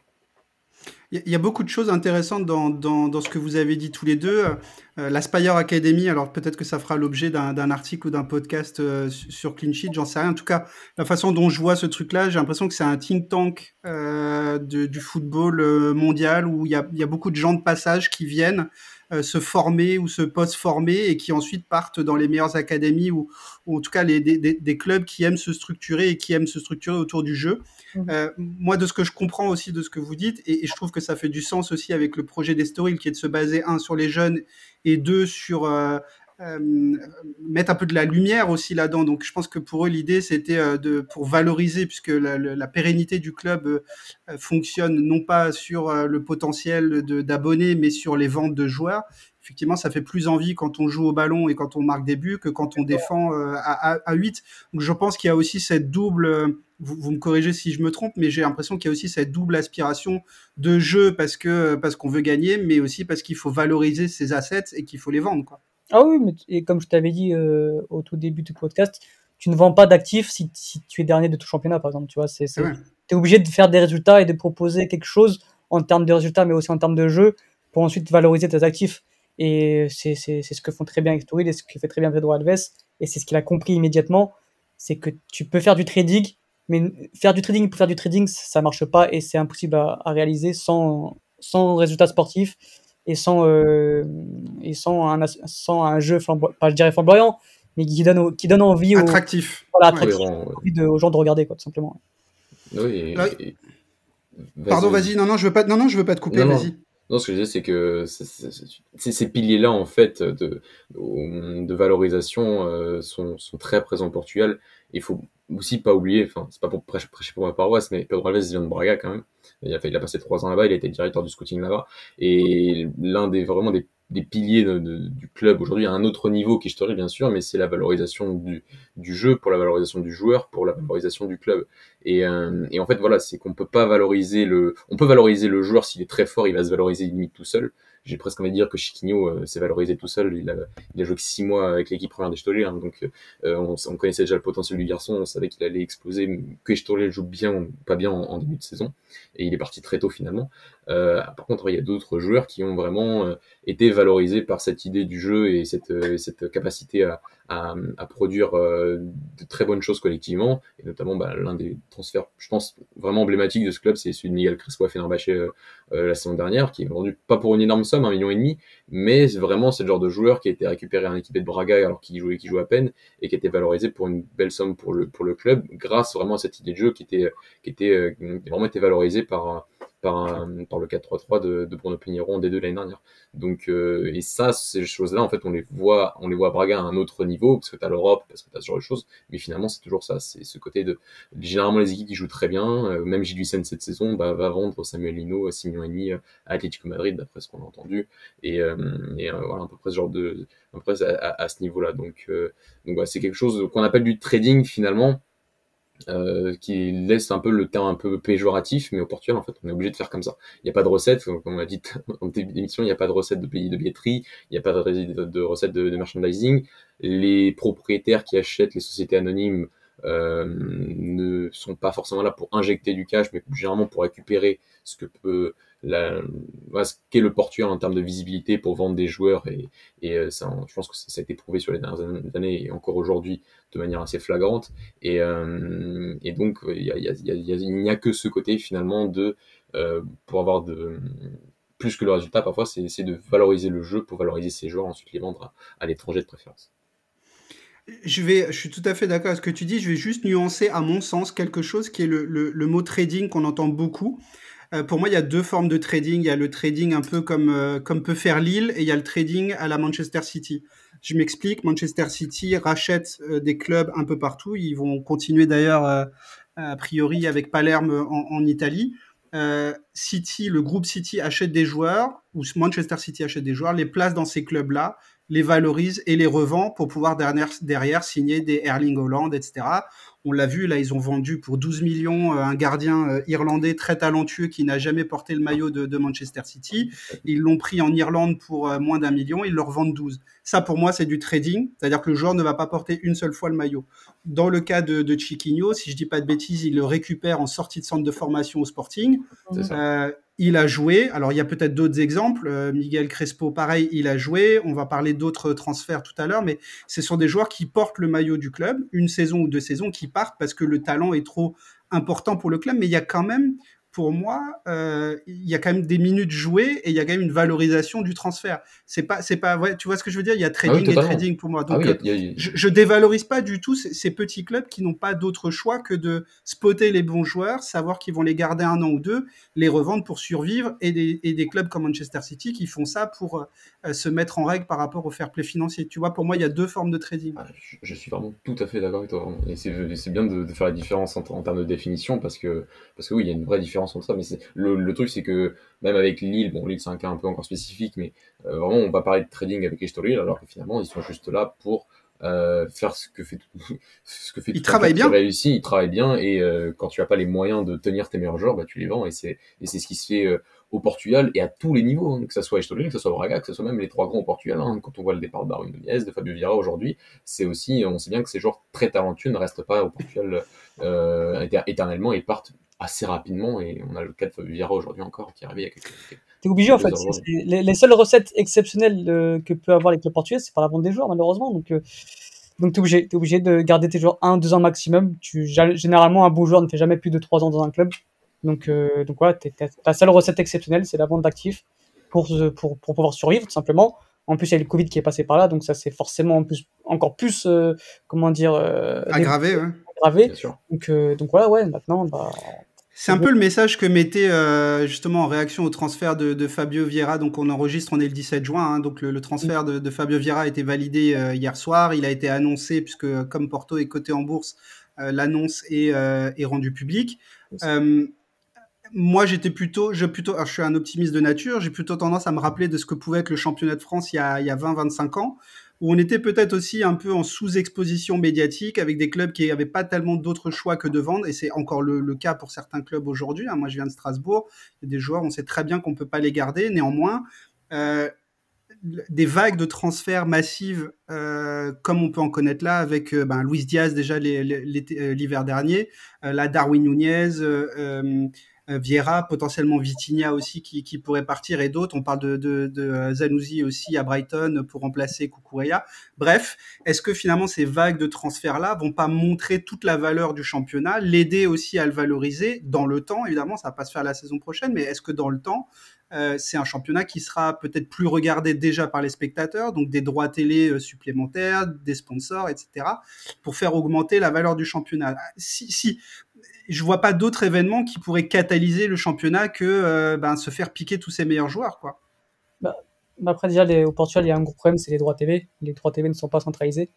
Il y a beaucoup de choses intéressantes dans, dans, ce que vous avez dit tous les deux. Euh, la Spire Academy, alors peut-être que ça fera l'objet d'un article ou d'un podcast euh, sur Clean Sheet, j'en sais rien. En tout cas, la façon dont je vois ce truc-là, j'ai l'impression que c'est un think tank euh, du football euh, mondial où il y, a, beaucoup de gens de passage qui viennent euh, se former ou se post-former et qui ensuite partent dans les meilleures académies ou, ou en tout cas les, des, des, clubs qui aiment se structurer et qui aiment se structurer autour du jeu. Mmh. Euh, moi, de ce que je comprends aussi de ce que vous dites, et, et, je trouve que ça fait du sens aussi avec le projet d'Estoril qui est de se baser, un, sur les jeunes et deux, sur euh, euh, mettre un peu de la lumière aussi là-dedans. Donc, je pense que pour eux, l'idée, c'était euh, de pour valoriser, puisque la, la pérennité du club euh, fonctionne non pas sur le potentiel d'abonnés, mais sur les ventes de joueurs. Effectivement, ça fait plus envie quand on joue au ballon et quand on marque des buts que quand on défend à, à, à 8. Donc, je pense qu'il y a aussi cette double. Vous, vous, me corrigez si je me trompe, mais j'ai l'impression qu'il y a aussi cette double aspiration de jeu parce que parce qu'on veut gagner, mais aussi parce qu'il faut valoriser ses assets et qu'il faut les vendre. Quoi. Ah oui, mais et comme je t'avais dit euh, au tout début du podcast, tu ne vends pas d'actifs si, si, tu es dernier de ton championnat, par exemple. Tu vois, c'est, c'est, ouais. es obligé de faire des résultats et de proposer quelque chose en termes de résultats, mais aussi en termes de jeu, pour ensuite valoriser tes actifs. Et c'est, c'est, c'est ce que font très bien Estoril et ce que fait très bien Pedro Alves. Et c'est ce qu'il a compris immédiatement, c'est que tu peux faire du trading, mais faire du trading pour faire du trading, ça marche pas et c'est impossible à, à réaliser sans, sans résultats sportifs et sans, euh, et sans, un, sans un jeu, pas je dirais flamboyant, mais qui donne, qui donne envie attractif. Aux, voilà, attractif, ouais, envie de, aux gens de regarder, quoi, tout simplement. Oui, et, et... Vas Pardon, vas-y, non, non, je veux pas, non, non, je veux pas te couper, vas-y. Non, ce que je disais, c'est que ces piliers-là, en fait, de, de valorisation euh, sont, sont, très présents au Portugal. Il faut aussi pas oublier, enfin, c'est pas pour prêcher, prêcher, pour ma paroisse, mais Pedro Alves vient de Braga quand même. Il a, fait, il a passé trois ans là-bas, il a été directeur du scouting là-bas. Et l'un des vraiment des, des piliers du club aujourd'hui à un autre niveau qui historique bien sûr, mais c'est la valorisation du, du, jeu, pour la valorisation du joueur, pour la valorisation du club. Et, euh, et en fait voilà, c'est qu'on peut pas valoriser le, on peut valoriser le joueur s'il est très fort, il va se valoriser limite tout seul j'ai presque envie de dire que Chiquinho euh, s'est valorisé tout seul. Il a, joué que six mois avec l'équipe première d'Estourel, hein, donc euh, on, on, connaissait déjà le potentiel du garçon, on savait qu'il allait exploser, que Estourel joue bien ou pas bien en, en, début de saison, et il est parti très tôt finalement. Euh, par contre, il y a d'autres joueurs qui ont vraiment euh, été valorisés par cette idée du jeu et cette, euh, cette capacité à, à, à produire de très bonnes choses collectivement, et notamment bah, l'un des transferts, je pense, vraiment emblématique de ce club, c'est celui de Miguel Crespo à Fenerbahçe la saison dernière, qui est vendu pas pour une énorme somme, un million et demi, mais vraiment c'est le genre de joueur qui a été récupéré en équipe de Braga alors qu'il jouait, qui jouait à peine et qui a été valorisé pour une belle somme pour le pour le club grâce vraiment à cette idée de jeu qui était qui était vraiment été valorisée par par, par le 4-3-3 de, de Bruno Pinheiro en D2 l'année dernière. Donc euh, et ça ces choses-là en fait on les voit on les voit à Braga à un autre niveau parce que tu as l'Europe parce que tu as ce genre de choses. Mais finalement c'est toujours ça c'est ce côté de généralement les équipes qui jouent très bien euh, même Gilles cette saison bah, va vendre Samuel Lino à 6 millions et demi à Atlético Madrid d'après ce qu'on a entendu. Et, euh, euh, voilà à peu près ce genre de à, peu près à, ce niveau-là. Donc donc c'est quelque chose qu'on appelle du trading finalement euh, qui laisse un peu le terme un peu péjoratif, mais au Portugal, en fait, on est obligé de faire comme ça. Il n'y a pas de recette, comme on l'a dit en début d'émission, il n'y a pas de recette de pays de billetterie, il n'y a pas de, de recette de, de, merchandising. Les propriétaires qui achètent les sociétés anonymes ne sont pas forcément là pour injecter du cash, mais généralement pour récupérer ce que peut la, ce qu'est le Portugal en termes de visibilité pour vendre des joueurs et, et euh, ça, je pense que ça, a été prouvé sur les dernières années et encore aujourd'hui de manière assez flagrante et, euh, donc il n'y a que ce côté finalement de euh, pour avoir plus que le résultat parfois c'est de valoriser le jeu pour valoriser ses joueurs ensuite les vendre à l'étranger de préférence. Je, vais, je suis tout à fait d'accord avec ce que tu dis. Je vais juste nuancer, à mon sens, quelque chose qui est le, le, le mot trading qu'on entend beaucoup. Euh, pour moi, il y a deux formes de trading. Il y a le trading un peu comme, euh, comme peut faire Lille et il y a le trading à la Manchester City. Je m'explique, Manchester City rachète euh, des clubs un peu partout. Ils vont continuer d'ailleurs, a priori, avec Palerme en, en Italie. City, le groupe City achète des joueurs, ou Manchester City achète des joueurs, les place dans ces clubs-là, les valorise et les revend pour pouvoir derrière, signer des Erling Holland, etc On l'a vu, là, ils ont vendu pour 12 millions un gardien irlandais très talentueux qui n'a jamais porté le maillot de, de Manchester City. Ils l'ont pris en Irlande pour moins d'un million, ils leur vendent 12. Ça, pour moi, c'est du trading, c'est-à-dire que le joueur ne va pas porter une seule fois le maillot. Dans le cas de, de Chiquinho, si je dis pas de bêtises, il le récupère en sortie de centre de formation au Sporting. Euh, il a joué. Alors, il y a peut-être d'autres exemples. Euh, Miguel Crespo, pareil, il a joué. On va parler d'autres transferts tout à l'heure, mais ce sont des joueurs qui portent le maillot du club, une saison ou deux saisons, qui parce que le talent est trop important pour le club. Mais il y a quand même pour moi, euh, il y a quand même des minutes jouées et il y a quand même une valorisation du transfert. C'est pas, c'est pas, ouais, tu vois ce que je veux dire? Il y a trading ah et trading pour moi. Donc, ah je, je, dévalorise pas du tout ces, petits clubs qui n'ont pas d'autre choix que de spotter les bons joueurs, savoir qu'ils vont les garder un an ou deux, les revendre pour survivre, et des, et des clubs comme Manchester City qui font ça pour euh, se mettre en règle par rapport au fair play financier. Tu vois, pour moi, il y a deux formes de trading. Ah, je, suis vraiment tout à fait d'accord avec toi. Et c'est bien de, faire la différence en, en, termes de définition parce que, parce que oui, il y a une vraie différence ça. Mais le, le, truc, c'est que même avec Lille, bon, Lille, c'est un cas un peu encore spécifique, mais euh, vraiment, on va parler de trading avec Estoril alors que finalement, ils sont juste là pour euh, faire ce que fait ce que fait il travaille bien réussi il travaille bien et euh, quand tu as pas les moyens de tenir tes meilleurs joueurs bah tu les vends et c'est et c'est ce qui se fait euh, au Portugal et à tous les niveaux, hein, que ce soit Estoril, que ce soit Braga, que ce soit même les trois grands au Portugal. Hein, quand on voit le départ de Darwin Nunez, de Fabio Vieira aujourd'hui, c'est aussi, on sait bien que ces joueurs très talentueux ne restent pas au Portugal éternellement et partent assez rapidement. Et on a le cas de Fabio Vieira aujourd'hui encore qui est arrivé il y a quelques T'es obligé en fait. Les, les, seules recettes exceptionnelles euh, que peut avoir l'équipe portugaise, c'est par la vente des joueurs malheureusement. Donc euh, donc t'es obligé, es obligé de garder tes joueurs un, deux ans maximum. Tu, généralement, un bon joueur ne fait jamais plus de trois ans dans un club. Donc, euh, donc voilà, ta seule recette exceptionnelle, c'est la vente d'actifs pour, pour, pour, pouvoir survivre, tout simplement. En plus, il y a le Covid qui est passé par là, donc ça c'est forcément en plus, encore plus, euh, comment dire, euh, aggravé. Ouais. aggravé. Donc, euh, donc voilà, ouais, maintenant, bah, c'est un peu le message que mettait euh, justement en réaction au transfert de, de, Fabio Vieira. Donc on enregistre, on est le 17 juin. Hein, donc le, le transfert de, de, Fabio Vieira a été validé euh, hier soir. Il a été annoncé puisque comme Porto est coté en bourse, euh, l'annonce est, est rendue publique moi, j'étais plutôt, je plutôt, je suis un optimiste de nature. J'ai plutôt tendance à me rappeler de ce que pouvait être le championnat de France il y a, il y a 20-25 ans, où on était peut-être aussi un peu en sous-exposition médiatique, avec des clubs qui n'avaient pas tellement d'autres choix que de vendre. Et c'est encore le, cas pour certains clubs aujourd'hui. Hein. Moi, je viens de Strasbourg. Il y a des joueurs, on sait très bien qu'on peut pas les garder. Néanmoins, euh, des vagues de transferts massives, euh, comme on peut en connaître là, avec euh, ben, Luis Diaz déjà l'hiver dernier, la Darwin Nunez, Vieira, potentiellement Vitinha aussi qui, qui pourrait partir et d'autres. On parle de, de, de, Zanouzi aussi à Brighton pour remplacer Kukureya. Bref, est-ce que finalement ces vagues de transferts-là vont pas montrer toute la valeur du championnat, l'aider aussi à le valoriser dans le temps? Évidemment, ça va pas se faire la saison prochaine, mais est-ce que dans le temps, euh, c'est un championnat qui sera peut-être plus regardé déjà par les spectateurs, donc des droits télé euh, supplémentaires, des sponsors, etc., pour faire augmenter la valeur du championnat? Si, si je vois pas d'autres événements qui pourraient catalyser le championnat que euh, ben, se faire piquer tous ses meilleurs joueurs, quoi. Bah, bah après déjà les, au Portugal, il y a un gros problème, c'est les droits TV. Les droits TV ne sont pas centralisés.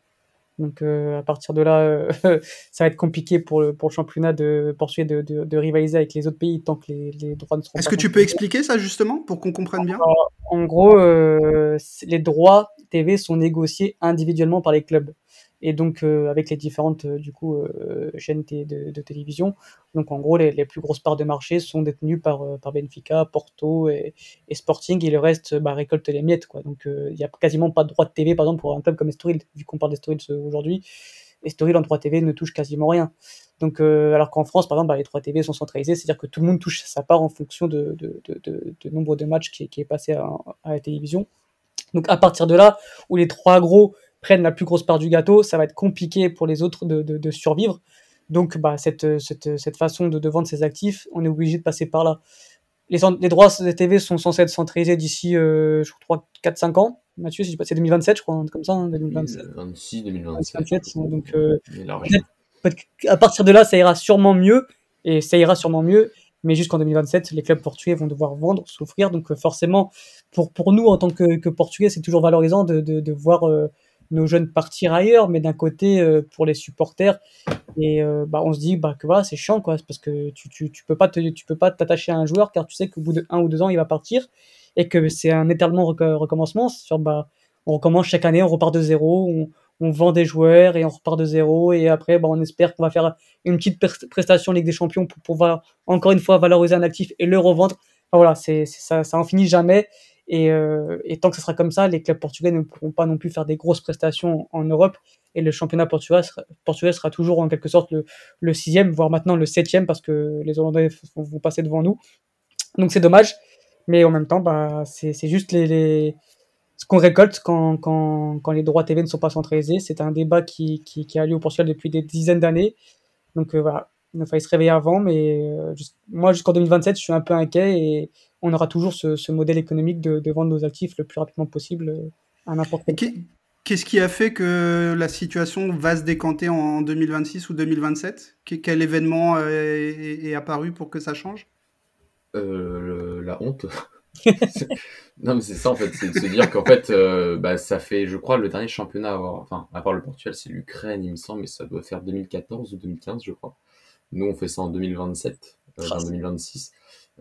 Donc euh, à partir de là, euh, ça va être compliqué pour le, pour le championnat de poursuivre de, de, de, rivaliser avec les autres pays tant que les, les droits ne seront Est-ce que tu peux expliquer ça justement pour qu'on comprenne bien? Alors, En gros, les droits TV sont négociés individuellement par les clubs et donc euh, avec les différentes euh, du coup euh, chaînes de, télévision. Donc en gros, les, plus grosses parts de marché sont détenues par, par Benfica, Porto et, Sporting, et le reste bah, récolte les miettes. Quoi. Donc il n'y a quasiment pas de droit de TV, par exemple, pour un club comme Estoril, vu qu'on parle d'Estoril aujourd'hui. Estoril en droit TV ne touche quasiment rien. Donc, euh, alors qu'en France, par exemple, bah, les 3 TV sont centralisés, c'est-à-dire que tout le monde touche sa part en fonction de, nombre de matchs qui, est passé à, la télévision. Donc, à partir de là, où les trois gros prennent la plus grosse part du gâteau, ça va être compliqué pour les autres de, de, de survivre. Donc, bah, cette, cette, cette façon de, de, vendre ses actifs, on est obligé de passer par là. Les, les droits de TV sont censés être centralisés d'ici, euh, je crois, 4-5 ans. Mathieu, si c'est 2027, je crois, comme ça, hein, 2027. 2026, 2027. donc, euh, à partir de là, ça ira sûrement mieux, et ça ira sûrement mieux, mais jusqu'en 2027, les clubs portugais vont devoir vendre, souffrir, donc euh, forcément, pour, pour nous, en tant que, que portugais, c'est toujours valorisant de, de, de voir euh, nos jeunes partir ailleurs, mais d'un côté, euh, pour les supporters, et euh, bah, on se dit bah, que voilà, c'est chiant, quoi, parce que tu, tu, tu peux pas tu peux pas t'attacher à un joueur car tu sais qu'au bout de un ou deux ans, il va partir, et que c'est un rec recommencement. Sur, bah, on recommence chaque année, on repart de zéro, on, on vend des joueurs et on repart de zéro. Et après, bah, on espère qu'on va faire une petite prestation Ligue des Champions pour pouvoir encore une fois valoriser un actif et le revendre. voilà, c'est, ça, ça en finit jamais. Et, euh, et, tant que ce sera comme ça, les clubs portugais ne pourront pas non plus faire des grosses prestations en Europe. Et le championnat portugais sera, portugais sera toujours en quelque sorte le, sixième, voire maintenant le septième, parce que les Hollandais vont, passer devant nous. Donc c'est dommage. Mais en même temps, bah, c'est juste les, les, ce qu'on récolte quand, quand, quand, les droits TV ne sont pas centralisés. C'est un débat qui, qui, qui, a lieu au Portugal depuis des dizaines d'années. Donc euh, voilà, il a fallu se réveiller avant, mais euh, moi jusqu'en 2027, je suis un peu inquiet et on aura toujours ce, ce modèle économique de, de, vendre nos actifs le plus rapidement possible euh, à n'importe quel Qu'est-ce qui a fait que la situation va se décanter en 2026 ou 2027 Quel événement est, est, apparu pour que ça change? Euh, La honte. non, mais c'est ça en fait, c'est de se dire qu'en fait, euh, bah, ça fait, je crois, le dernier championnat à avoir, enfin, à part le Portugal, c'est l'Ukraine, il me semble, mais ça doit faire 2014 ou 2015, je crois. Nous, on fait ça en 2027, euh, en 2026.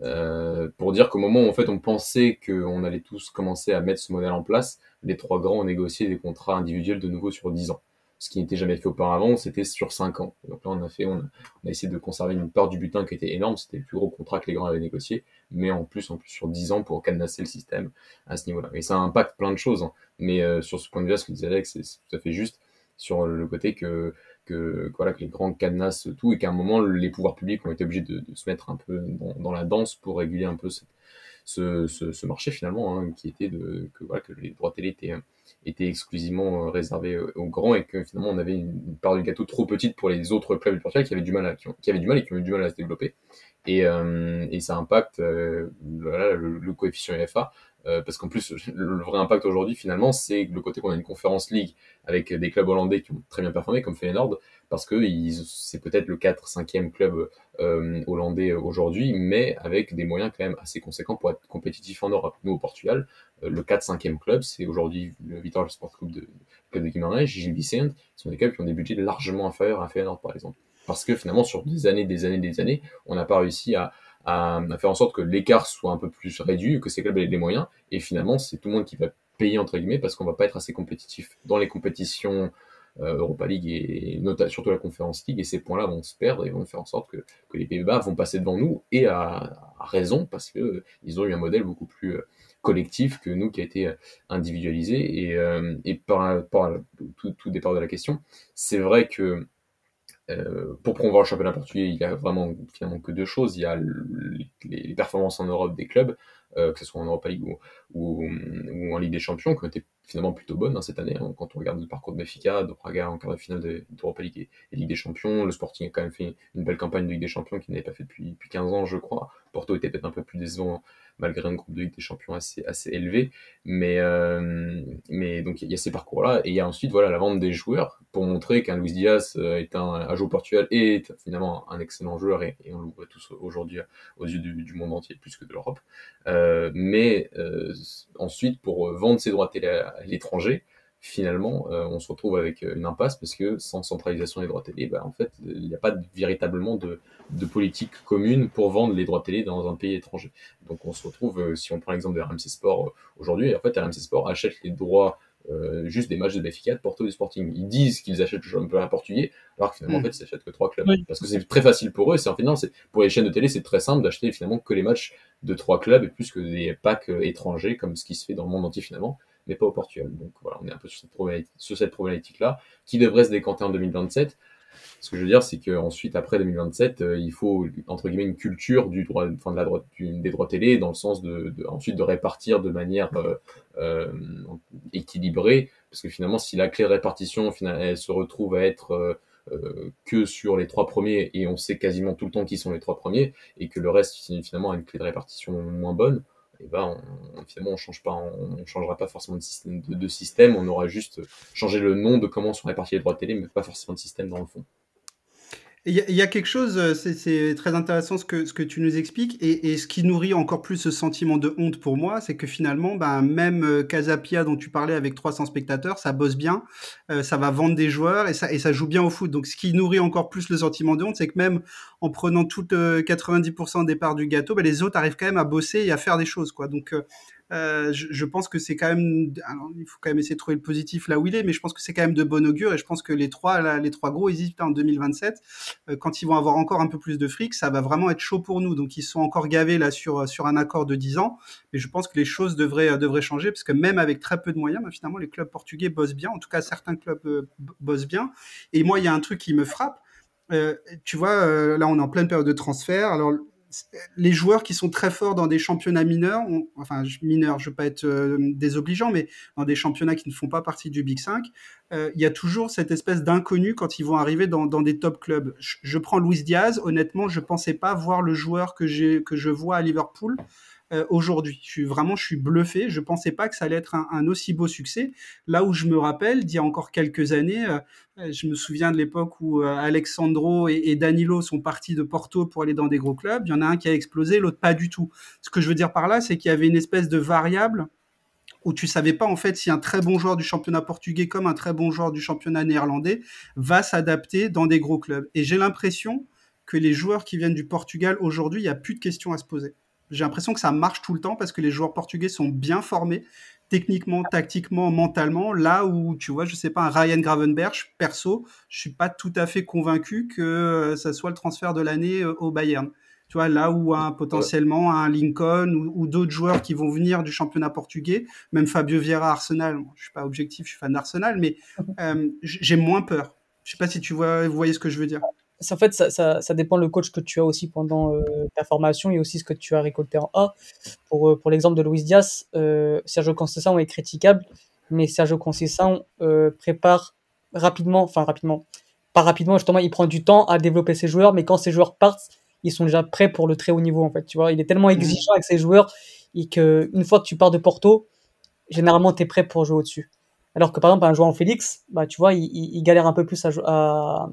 Euh, pour dire qu'au moment où en fait on pensait qu'on allait tous commencer à mettre ce modèle en place, les trois grands ont négocié des contrats individuels de nouveau sur 10 ans ce qui n'était jamais fait auparavant, c'était sur 5 ans. Donc là, on a fait, on a, essayé de conserver une part du butin qui était énorme, c'était le plus gros contrat que les grands avaient négocié, mais en plus, en plus sur 10 ans pour cadenasser le système à ce niveau-là. Et ça impacte plein de choses, hein. mais euh, sur ce point de vue, ce que disait Alex, c'est tout à fait juste sur le côté que que, voilà, que les grands cadenassent tout et qu'à un moment, les pouvoirs publics ont été obligés de, se mettre un peu dans, la danse pour réguler un peu ce, marché finalement, hein, qui était de, que, voilà, que les droits télé étaient était exclusivement euh, réservé euh, aux grands et que finalement on avait une part du gâteau trop petite pour les autres clubs du Portugal qui avaient du mal, qui, avaient du mal et qui ont eu du mal à se développer. Et, euh, ça impacte le, le, coefficient FA euh, parce qu'en plus, le vrai impact aujourd'hui, finalement, c'est le côté qu'on a une conférence league avec des clubs hollandais qui ont très bien performé, comme Feyenoord, parce que c'est peut-être le 4-5e club euh, hollandais aujourd'hui, mais avec des moyens quand même assez conséquents pour être compétitif en Europe. Nous, au Portugal, euh, le 4-5e club, c'est aujourd'hui le Vitória Sport Club de, de Guimarães, Gil Vicente, ce sont des clubs qui ont des budgets largement inférieurs à Feyenoord, par exemple. Parce que finalement, sur des années, des années, des années, on n'a pas réussi à, à, faire en sorte que l'écart soit un peu plus réduit, que ces clubs aient des moyens. Et finalement, c'est tout le monde qui va payer, entre guillemets, parce qu'on va pas être assez compétitif dans les compétitions euh, Europa League et notamment surtout la Conférence League. Et ces points-là vont se perdre et vont faire en sorte que, que les Pays-Bas vont passer devant nous et à, raison parce que euh, ils ont eu un modèle beaucoup plus euh, collectif que nous qui a été individualisé. Et, et par, par tout, tout, départ de la question, c'est vrai que euh, pour promouvoir le championnat portugais, il y a vraiment finalement que deux choses. Il y a les, performances en Europe des clubs, euh, que ce soit en Europa League ou, ou, en Ligue des Champions, qui ont été finalement plutôt bonnes hein, cette année. Hein. quand on regarde le parcours de Benfica, de Braga en quart de finale d'Europa League et, Ligue des Champions, le Sporting a quand même fait une belle campagne de Ligue des Champions qu'il n'avait pas fait depuis, depuis 15 ans, je crois. Porto était peut-être un peu plus décevant malgré un groupe de Ligue des Champions assez, assez élevé. Mais, euh, mais donc il y a ces parcours-là. Et il y a ensuite voilà, la vente des joueurs pour montrer qu'un Luis Diaz euh, est un, un joueur portugal et est finalement un excellent joueur. Et, on le voit tous aujourd'hui aux yeux du, monde entier, plus que de l'Europe. Euh, mais ensuite, pour vendre ses droits télé à l'étranger, finalement, euh, on se retrouve avec euh, une impasse parce que sans centralisation des droits télé, bah, en fait, il n'y a pas véritablement de, de, politique commune pour vendre les droits télé dans un pays étranger. Donc, on se retrouve, euh, si on prend l'exemple de RMC Sport aujourd'hui, en fait, RMC Sport achète les droits juste des matchs de Benfica, de Porto et Sporting. Ils disent qu'ils achètent le championnat portugais, alors que finalement, en mm. fait, ils achètent que trois clubs. Parce que c'est très facile pour eux, c'est en fait, c'est, pour les chaînes de télé, c'est très simple d'acheter finalement que les matchs de trois clubs et plus que des packs étrangers, comme ce qui se fait dans le monde entier finalement pas au Portugal. Donc voilà, on est un peu sur cette problématique-là, qui devrait se décanter en 2027. Ce que je veux dire, c'est qu'ensuite, après 2027, euh, il faut, entre guillemets, une culture du droit, enfin, de la droite, des droits télé, dans le sens de, ensuite de répartir de manière euh, euh, équilibrée, parce que finalement, si la clé de répartition, se retrouve à être que sur les trois premiers, et on sait quasiment tout le temps qui sont les trois premiers, et que le reste, finalement, a une clé de répartition moins bonne, et ben on, finalement on change pas, on, changera pas forcément de système, de, système, on aura juste changé le nom de comment sont répartis les droits de télé, mais pas forcément de système dans le fond. Il y, a quelque chose, euh, c'est très intéressant ce que, ce que tu nous expliques, et, ce qui nourrit encore plus ce sentiment de honte pour moi, c'est que finalement, ben, même euh, Casapia dont tu parlais avec 300 spectateurs, ça bosse bien, euh, ça va vendre des joueurs et ça, et ça joue bien au foot. Donc ce qui nourrit encore plus le sentiment de honte, c'est que même en prenant tout 90% des parts du gâteau, ben, les autres arrivent quand même à bosser et à faire des choses. Quoi. Donc Euh, je, je, pense que c'est quand même, alors, il faut quand même essayer de trouver le positif là où il est, mais je pense que c'est quand même de bon augure et je pense que les trois, là, les trois gros hésitent en 2027. Euh, quand ils vont avoir encore un peu plus de fric, ça va vraiment être chaud pour nous. Donc ils sont encore gavés là sur sur un accord de 10 ans, mais je pense que les choses devraient devraient changer parce que même avec très peu de moyens, bah, finalement les clubs portugais bossent bien. En tout cas, certains clubs euh, bossent bien. Et moi, il y a un truc qui me frappe. Euh, tu vois, euh, là, on est en pleine période de transfert. Alors, les joueurs qui sont très forts dans des championnats mineurs, enfin mineurs, je ne veux pas être euh, désobligeant, mais dans des championnats qui ne font pas partie du Big 5, euh, il y a toujours cette espèce d'inconnu quand ils vont arriver dans, des top clubs. Je, je, prends Luis Diaz, honnêtement, je ne pensais pas voir le joueur que, que je vois à Liverpool euh, aujourd'hui. Je suis vraiment, je suis bluffé. Je pensais pas que ça allait être un, aussi beau succès. Là où je me rappelle, d'il y a encore quelques années, euh, je me souviens de l'époque où euh, Alexandro et, et, Danilo sont partis de Porto pour aller dans des gros clubs. Il y en a un qui a explosé, l'autre pas du tout. Ce que je veux dire par là, c'est qu'il y avait une espèce de variable où tu savais pas en fait si un très bon joueur du championnat portugais comme un très bon joueur du championnat néerlandais va s'adapter dans des gros clubs. Et j'ai l'impression que les joueurs qui viennent du Portugal aujourd'hui, il n'y a plus de questions à se poser. J'ai l'impression que ça marche tout le temps parce que les joueurs portugais sont bien formés, techniquement, tactiquement, mentalement. Là où, tu vois, je sais pas, un Ryan Gravenberch, perso, je suis pas tout à fait convaincu que euh, ça soit le transfert de l'année euh, au Bayern. Tu vois, là où un, potentiellement un Lincoln ou, ou d'autres joueurs qui vont venir du championnat portugais, même Fabio Vieira Arsenal, bon, je suis pas objectif, je suis fan d'Arsenal, mais euh, j'ai moins peur. Je sais pas si tu vois, vous voyez ce que je veux dire en fait, ça, ça, ça, dépend le coach que tu as aussi pendant euh, ta formation et aussi ce que tu as récolté en A. Pour, euh, pour l'exemple de Luis Diaz, euh, Sergio Conceição est critiquable, mais Sergio Conceição euh, prépare rapidement, enfin rapidement, pas rapidement, justement, il prend du temps à développer ses joueurs, mais quand ses joueurs partent, ils sont déjà prêts pour le très haut niveau, en fait. Tu vois, il est tellement exigeant avec ses joueurs et qu'une fois que tu pars de Porto, généralement, tu es prêt pour jouer au-dessus. Alors que par exemple, un joueur en Félix, bah, tu vois, il, galère un peu plus à, à,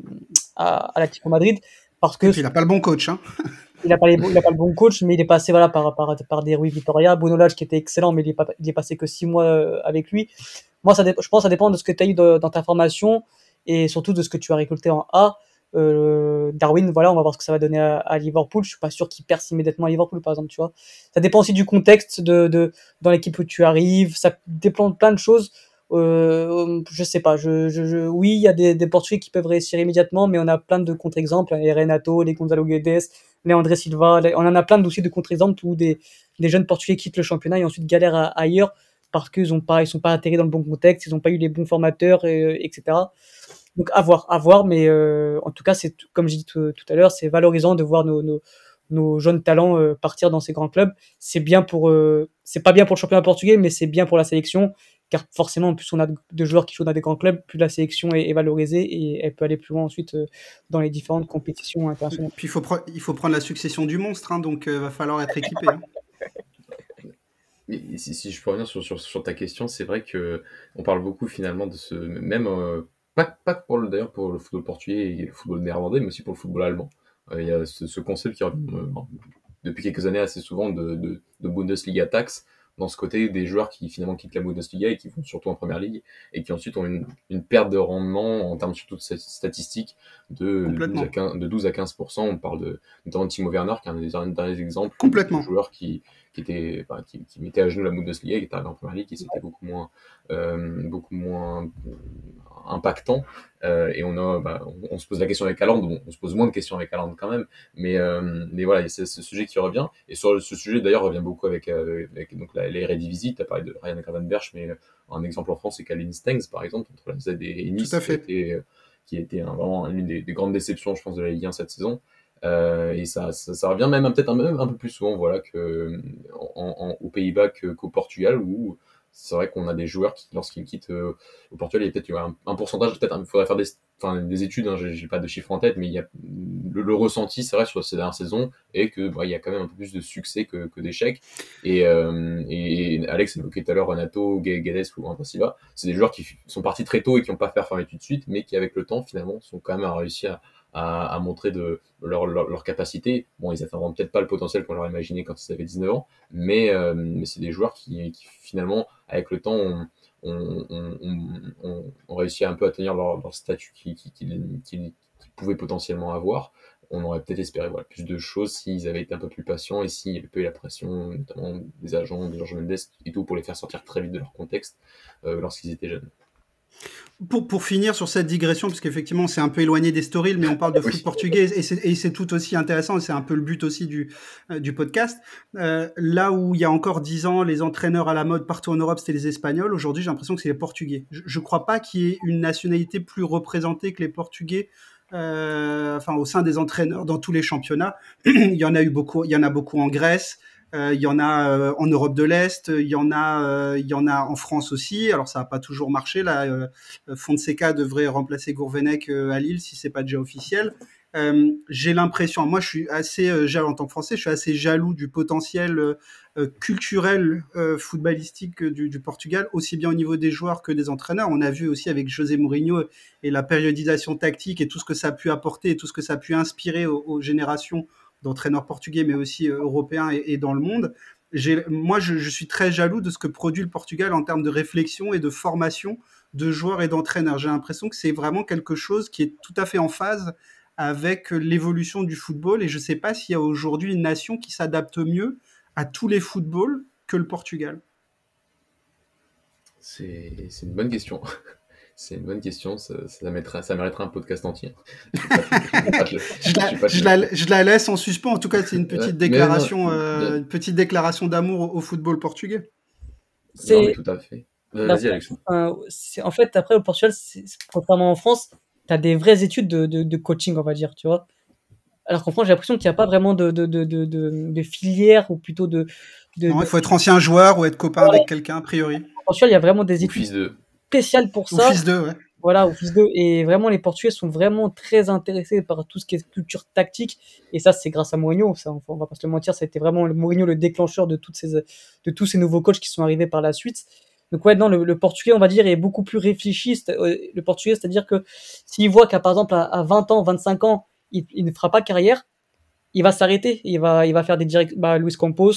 à, à l'Atlético Madrid parce que. il n'a pas le bon coach. Hein. il n'a pas, les, il a pas le bon coach, mais il est passé voilà, par, par, par des Rui Vitoria, Bonolage qui était excellent, mais il est, pas, il est passé que six mois euh, avec lui. Moi, ça je pense que ça dépend de ce que tu as eu de, dans ta formation et surtout de ce que tu as récolté en A. Euh, Darwin, voilà, on va voir ce que ça va donner à, à Liverpool. Je suis pas sûr qu'il perce immédiatement à Liverpool, par exemple, tu vois. Ça dépend aussi du contexte de, de dans l'équipe où tu arrives. Ça dépend de plein de choses. Euh, je sais pas. Je, je, oui, il y a des, des Portugais qui peuvent réussir immédiatement, mais on a plein de contre-exemples. Les Renato, les Gonzalo Guedes, les André Silva. On en a plein aussi de contre-exemples où des, des jeunes Portugais quittent le championnat et ensuite galèrent ailleurs parce qu'ils ont pas, ils sont pas atterris dans le bon contexte, ils ont pas eu les bons formateurs, et, etc. Donc à voir, à voir. Mais euh, en tout cas, c'est comme j'ai dit tout, tout, à l'heure, c'est valorisant de voir nos, nos, nos jeunes talents euh, partir dans ces grands clubs. C'est bien pour, euh, c'est pas bien pour le championnat portugais, mais c'est bien pour la sélection car forcément, plus on a de joueurs qui jouent dans des grands clubs, plus la sélection est, est valorisée et elle peut aller plus loin ensuite euh, dans les différentes compétitions internationales. Puis il faut, il faut prendre la succession du monstre, hein, donc il euh, va falloir être équipé. Hein. Si, si, je peux revenir sur, sur, sur ta question, c'est vrai que on parle beaucoup finalement de ce même euh, pas, pas pour le d'ailleurs pour le football portugais et le football néerlandais, mais aussi pour le football allemand. Euh, il y a ce, ce concept qui revient euh, depuis quelques années assez souvent de, de, de Bundesliga tax, dans ce côté des joueurs qui finalement quittent la Bundesliga et qui vont surtout en première ligue et qui ensuite ont une, une perte de rendement en termes surtout de statistiques de 12 à 15, de 12 à 15%. On parle de notamment Timo Werner qui est un des derniers exemples Complètement. de joueurs qui, qui était qui, qui mettait à genoux la Bundesliga qui était arrivé en première ligue et c'était beaucoup moins euh, beaucoup moins impactant. Euh, et on a bah, on, on, se pose la question avec Haaland bon, on se pose moins de questions avec Haaland quand même mais euh, mais voilà c'est ce sujet qui revient. Et sur ce sujet d'ailleurs revient beaucoup avec, euh, avec donc la, les tu as parlé de Ryan Gravenberch mais un exemple en France c'est Kalin Stengs par exemple entre la Z et Nice Tout à fait. qui était, qui était un, vraiment l'une des, des, grandes déceptions je pense de la Ligue 1 cette saison euh, et ça, ça, ça, revient même peut-être un, peu plus souvent voilà que en, en, aux Pays-Bas qu'au Portugal où c'est vrai qu'on a des joueurs qui, lorsqu'ils quittent euh, au Portugal, il y a peut-être un, pourcentage, peut-être, il faudrait faire des, enfin, des études, hein, j'ai pas de chiffres en tête, mais il y a le, le ressenti, c'est vrai, sur ces dernières saisons, et que bah, y a quand même un peu plus de succès que, que d'échecs. Et, euh, et, Alex évoquait tout à l'heure Renato, Guedes ou Antasiva, c'est des joueurs qui sont partis très tôt et qui n'ont pas performé tout de suite, mais qui avec le temps finalement sont quand même à, à, montrer de leur, capacité. Bon, ils n'atteindront peut-être pas le potentiel qu'on leur imaginait quand ils avaient 19 ans, mais, euh, mais c'est des joueurs qui, finalement, avec le temps, ont on, on, on, on, réussit un peu à tenir leur, statut qu'ils qui, pouvaient potentiellement avoir. on aurait peut-être espéré plus de choses s'ils avaient été un peu plus patients et s'il y avait pas eu la pression, notamment des agents, de Georges Mendes et tout, pour les faire sortir très vite de leur contexte euh, lorsqu'ils étaient jeunes. Pour, pour, finir sur cette digression, parce qu'effectivement c'est un peu éloigné des stories, mais on parle de foot portugais et c'est tout aussi intéressant, et c'est un peu le but aussi du, euh, du podcast. Euh, là où il y a encore dix ans, les entraîneurs à la mode partout en Europe, c'était les Espagnols, aujourd'hui j'ai l'impression que c'est les Portugais. Je ne crois pas qu'il y ait une nationalité plus représentée que les Portugais euh, enfin au sein des entraîneurs dans tous les championnats. il y en a eu beaucoup, il y en a beaucoup en Grèce, il y en a euh, en Europe de l'Est, il y en a, il y en a en France aussi. Alors ça n'a pas toujours marché. Là, Fonseca devrait remplacer Gourvenec à Lille si c'est pas déjà officiel. Euh, j'ai l'impression, moi je suis assez euh, en tant que Français, je suis assez jaloux du potentiel euh, culturel footballistique du, du, Portugal, aussi bien au niveau des joueurs que des entraîneurs. On a vu aussi avec José Mourinho et la périodisation tactique et tout ce que ça a pu apporter et tout ce que ça a pu inspirer aux, générations d'entraîneurs portugais, mais aussi européens et, dans le monde. Moi, je, je, suis très jaloux de ce que produit le Portugal en termes de réflexion et de formation de joueurs et d'entraîneurs. J'ai l'impression que c'est vraiment quelque chose qui est tout à fait en phase avec l'évolution du football. Et je ne sais pas s'il y a aujourd'hui une nation qui s'adapte mieux à tous les footballs que le Portugal. C'est une bonne question. C'est une bonne question, ça, ça, mettra, ça mériterait un podcast entier. je, la, laisse en suspens, en tout cas c'est une petite déclaration, euh, une petite déclaration d'amour au, football portugais. C'est tout à fait. Vas-y Alex. en fait, après au Portugal, contrairement en France, tu as des vraies études de, de, coaching, on va dire, tu vois. Alors qu'en France, j'ai l'impression qu'il n'y a pas vraiment de, de, de, de, filière ou plutôt de. non, il faut être ancien joueur ou être copain avec quelqu'un, a priori. En Portugal, il y a vraiment des études spéciales pour ça. Fils d'eux, ouais. Voilà, fils d'eux. Et vraiment, les Portugais sont vraiment très intéressés par tout ce qui est culture tactique. Et ça, c'est grâce à Mourinho. Ça, on va pas se le mentir, ça a été vraiment Mourinho le déclencheur de, toutes ces, de tous ces nouveaux coachs qui sont arrivés par la suite. Donc ouais, non, le, portugais, on va dire, est beaucoup plus réfléchi. Euh, le portugais, c'est-à-dire que s'il voit qu'à par exemple à, 20 ans, 25 ans, il, ne fera pas carrière, il va s'arrêter. Il va, il va faire des directs. Bah, Luis Campos,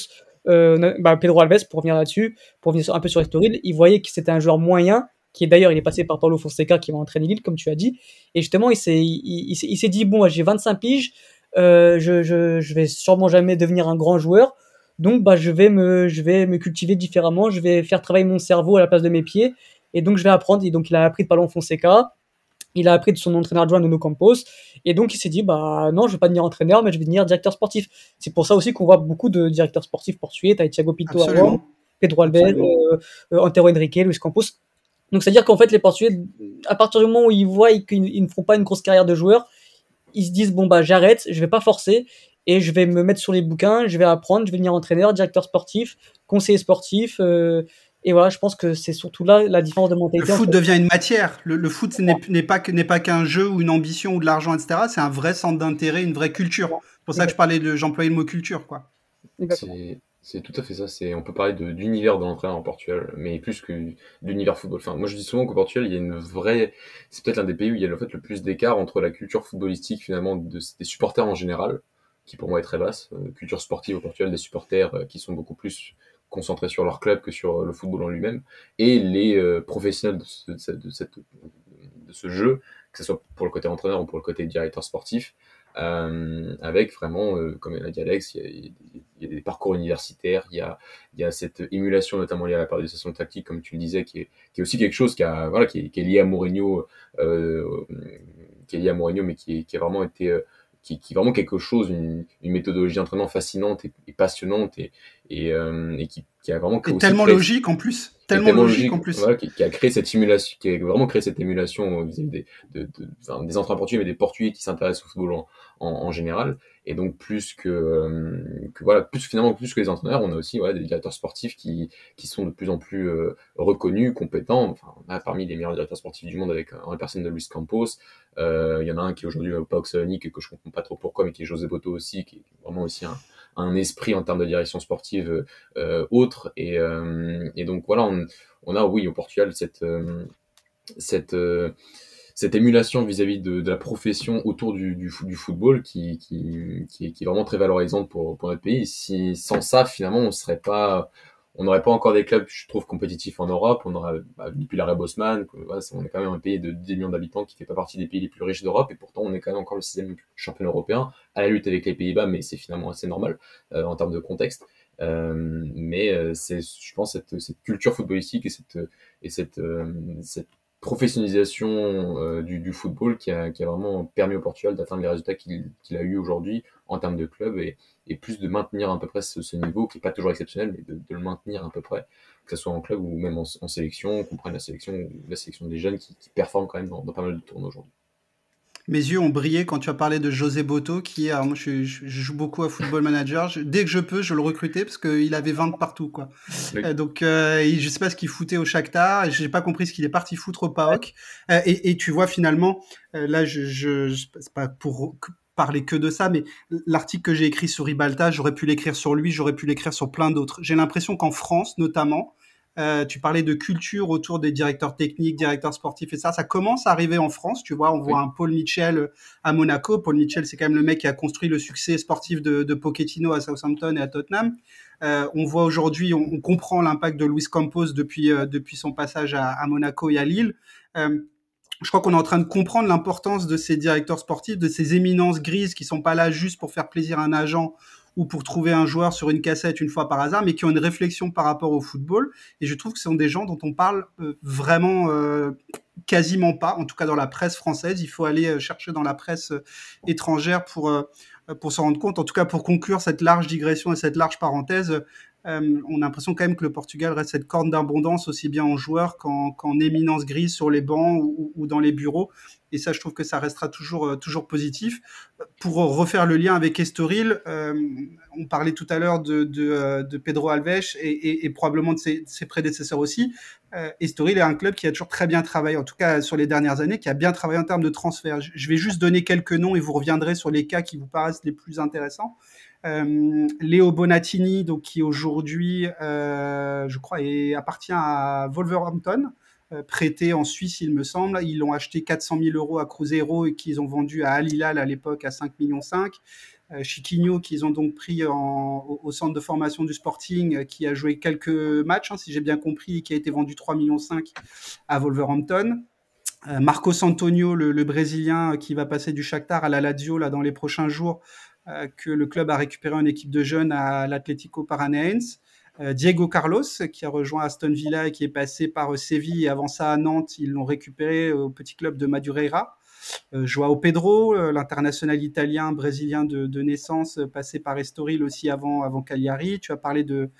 euh, bah, Pedro Alves, pour revenir là-dessus, pour revenir un peu sur Estoril, il voyait que c'était un joueur moyen, qui est d'ailleurs, il est passé par Paulo Fonseca, qui va entraîner Lille, comme tu as dit. Et justement, il s'est, il, s'est dit, bon, j'ai 25 piges, euh, je, je, je vais sûrement jamais devenir un grand joueur donc, bah, je vais me, je vais me cultiver différemment. Je vais faire travailler mon cerveau à la place de mes pieds. Et donc, je vais apprendre. Et donc, il a appris de Palon Fonseca. Il a appris de son entraîneur adjoint Nuno Campos. Et donc, il s'est dit, bah, non, je vais pas devenir entraîneur, mais je vais devenir directeur sportif. C'est pour ça aussi qu'on voit beaucoup de directeurs sportifs portugais. T'as Thiago Pinto avant, Pedro Alves, euh, euh, Antero Henrique, Luis Campos. Donc, c'est-à-dire qu'en fait, les Portugais, à partir du moment où ils voient qu'ils ne font pas une grosse carrière de joueur, ils se disent, bon, bah, j'arrête, je vais pas forcer et je vais me mettre sur les bouquins, je vais apprendre, je vais devenir entraîneur, directeur sportif, conseiller sportif. Euh, et voilà, je pense que c'est surtout là la différence de mentalité. Le foot devient une matière. Le, foot n'est pas n'est pas qu'un jeu ou une ambition ou de l'argent, etc. C'est un vrai centre d'intérêt, une vraie culture. C'est pour ça que je parlais de, j'employais le mot culture, quoi. C'est tout à fait ça. C'est, on peut parler d'univers de l'entraîneur en Portugal, mais plus que d'univers football. Enfin, moi, je dis souvent qu'au Portugal, il y a une vraie, c'est peut-être l'un des pays où il y a en fait le plus d'écart entre la culture footballistique finalement de, des supporters en général qui pour moi est très basse. Euh, culture sportive au Portugal, des supporters euh, qui sont beaucoup plus concentrés sur leur club que sur le football en lui-même, et les euh, professionnels de ce, de, cette, de ce, jeu, que ce soit pour le côté entraîneur ou pour le côté directeur sportif, avec vraiment, comme l'a dit Alex, il y, a, des parcours universitaires, il y a, y a cette émulation notamment liée à la périodisation tactique, comme tu le disais, qui est, qui est aussi quelque chose qui, a, voilà, qui, est, qui est lié à Mourinho, qui est lié à Mourinho, mais qui, qui a vraiment été qui, qui, est vraiment quelque chose, une, une méthodologie d'entraînement fascinante et, passionnante et, et, euh, et qui, qui, a vraiment et tellement logique en plus, tellement, logique, en plus, voilà, qui, qui, a créé cette simulation, qui a vraiment créé cette émulation vis-à-vis des, de, de, enfin, des entraîneurs portugais mais des portugais qui s'intéressent au football en, en, en, général. Et donc plus que, euh, que, voilà plus finalement plus que les entraîneurs on a aussi voilà, des directeurs sportifs qui, qui sont de plus en plus euh, reconnus compétents. Enfin on a parmi les meilleurs directeurs sportifs du monde avec la personne de Luis Campos. Euh, il y en a un qui est aujourd'hui au PAOK Salonique que je comprends pas trop pourquoi mais qui est José Boto aussi qui est vraiment aussi un, un esprit en termes de direction sportive euh, autre et, et donc voilà on, a oui au Portugal cette cette cette émulation vis-à-vis de, la profession autour du, du, football qui, qui, est, vraiment très valorisante pour, notre pays. Sans ça, finalement, on serait pas, on n'aurait pas encore des clubs, je trouve, compétitifs en Europe. On aurait, bah, depuis l'arrêt Bosman, on est quand même un pays de 10 millions d'habitants qui fait pas partie des pays les plus riches d'Europe, et pourtant on est quand même encore le sixième champion européen, à la lutte avec les Pays-Bas, mais c'est finalement assez normal euh, en termes de contexte. Euh, mais euh, c'est, je pense, cette, cette culture footballistique et cette, et cette, cette professionnalisation du, du, football qui a, qui a, vraiment permis au Portugal d'atteindre les résultats qu'il, qu'il a eu aujourd'hui en termes de club et, et plus de maintenir à peu près ce, niveau qui n'est pas toujours exceptionnel, mais de, le maintenir à peu près, que ce soit en club ou même en, sélection, qu'on prenne la sélection, la sélection des jeunes qui, performent quand même dans, pas mal de tournois aujourd'hui. Mes yeux ont brillé quand tu as parlé de José Boto, qui, alors moi je, joue beaucoup à Football Manager. dès que je peux, je le recrutais parce qu'il avait 20 partout. Quoi. Euh, donc euh, je ne sais pas ce qu'il foutait au Shakhtar je n'ai pas compris ce qu'il est parti foutre au PAOK. Euh, et, tu vois finalement, là, je, je, c'est pas pour parler que de ça, mais l'article que j'ai écrit sur Ribalta, j'aurais pu l'écrire sur lui, j'aurais pu l'écrire sur plein d'autres. J'ai l'impression qu'en France, notamment, euh, tu parlais de culture autour des directeurs techniques, directeurs sportifs et ça, ça commence à arriver en France. Tu vois, on voit un Paul Mitchell à Monaco. Paul Mitchell, c'est quand même le mec qui a construit le succès sportif de, de Pochettino à Southampton et à Tottenham. Euh, on voit aujourd'hui, on, comprend l'impact de Luis Campos depuis, euh, depuis son passage à, à, Monaco et à Lille. Euh, je crois qu'on est en train de comprendre l'importance de ces directeurs sportifs, de ces éminences grises qui sont pas là juste pour faire plaisir à un agent ou pour trouver un joueur sur une cassette une fois par hasard, mais qui ont une réflexion par rapport au football. Et je trouve que ce sont des gens dont on parle euh, vraiment euh, quasiment pas, en tout cas dans la presse française. Il faut aller euh, chercher dans la presse étrangère pour, pour s'en rendre compte. En tout cas, pour conclure cette large digression et cette large parenthèse, on a l'impression quand même que le Portugal reste cette corne d'abondance aussi bien en joueurs qu'en éminence grise sur les bancs ou, dans les bureaux. Et ça, je trouve que ça restera toujours, euh, toujours positif. Pour refaire le lien avec Estoril, euh, on parlait tout à l'heure de, Pedro Alves et, probablement de ses, prédécesseurs aussi. Estoril est un club qui a toujours très bien travaillé, en tout cas sur les dernières années, qui a bien travaillé en termes de transfert. Je vais juste donner quelques noms et vous reviendrez sur les cas qui vous paraissent les plus intéressants. Euh, Léo Bonatini, donc, qui aujourd'hui, euh, je crois, appartient à Wolverhampton, euh, prêté en Suisse, il me semble. Ils l'ont acheté 400 000 euros à Cruzeiro et qu'ils ont vendu à Al Hilal à l'époque à 5 millions 5. Chiquinho qu'ils ont donc pris au, centre de formation du Sporting, qui a joué quelques matchs, hein, si j'ai bien compris, qui a été vendu 3 millions 5 à Wolverhampton. Marcos Antonio, le, Brésilien, qui va passer du Shakhtar à la Lazio là, dans les prochains jours, euh, que le club a récupéré une équipe de jeunes à l'Atlético Paranaense. Euh, Diego Carlos, qui a rejoint Aston Villa et qui est passé par Séville et avant ça à Nantes, ils l'ont récupéré au petit club de Madureira. Euh, Joao Pedro, l'international italien, brésilien de, naissance, passé par Estoril aussi avant, avant Cagliari. Tu as parlé de,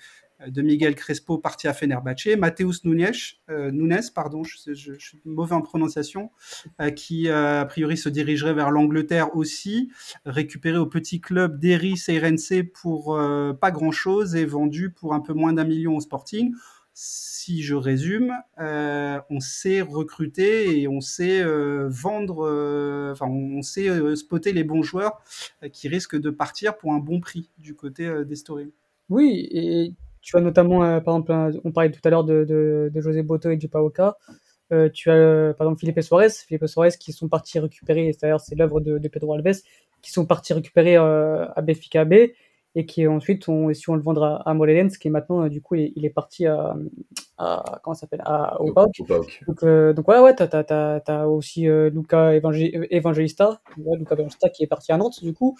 de Miguel Crespo parti à Fenerbahce, Mateus Nunes, euh, Nunes pardon, je, suis mauvais en prononciation, euh, qui euh, a priori se dirigerait vers l'Angleterre aussi, récupéré au petit club d'Eri Seirense pour pas grand-chose et vendu pour un peu moins d'un million au Sporting. Si je résume, on sait recruter et on sait vendre, enfin on sait spotter les bons joueurs qui risquent de partir pour un bon prix du côté d'Estoril. Oui, et tu as notamment, euh, par exemple, on parlait tout à l'heure de, de, José Boto et du Paoka. Euh, tu as euh, par exemple Philippe Suarez, Philippe Suarez qui sont partis récupérer, d'ailleurs c'est l'œuvre de, de, Pedro Alves, qui sont partis récupérer à Benfica B et qui ensuite ont su on le vendre à, Molelens, qui est maintenant du coup il, est parti à, à comment s'appelle à, au. Donc, donc ouais ouais t'as as, as, aussi Luca Evangelista, Luca Evangelista qui est parti à Nantes du coup.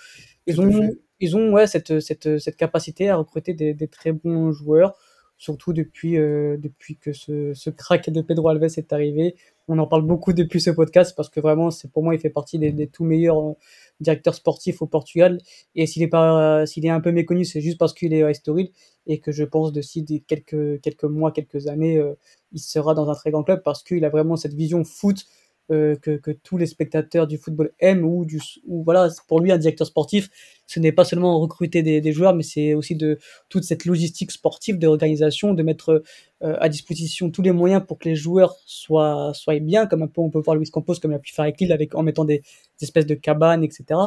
Ils ont ils ont ouais, cette, cette, cette capacité à recruter des, des très bons joueurs, surtout depuis, euh, depuis que ce, ce crack de Pedro Alves est arrivé. On en parle beaucoup depuis ce podcast parce que vraiment, c'est pour moi, il fait partie des, des tout meilleurs euh, directeurs sportifs au Portugal. Et s'il est, pas, s'il est un peu méconnu, c'est juste parce qu'il est à Estoril et que je pense d'ici quelques, quelques mois, quelques années, euh, il sera dans un très grand club parce qu'il a vraiment cette vision foot que, que, tous les spectateurs du football aiment ou du ou voilà pour lui un directeur sportif ce n'est pas seulement recruter des, joueurs mais c'est aussi de toute cette logistique sportive d'organisation de mettre euh, à disposition tous les moyens pour que les joueurs soient soient bien comme un peu on peut voir Luis Campos comme il a pu faire avec Lille en mettant des, espèces de cabanes etc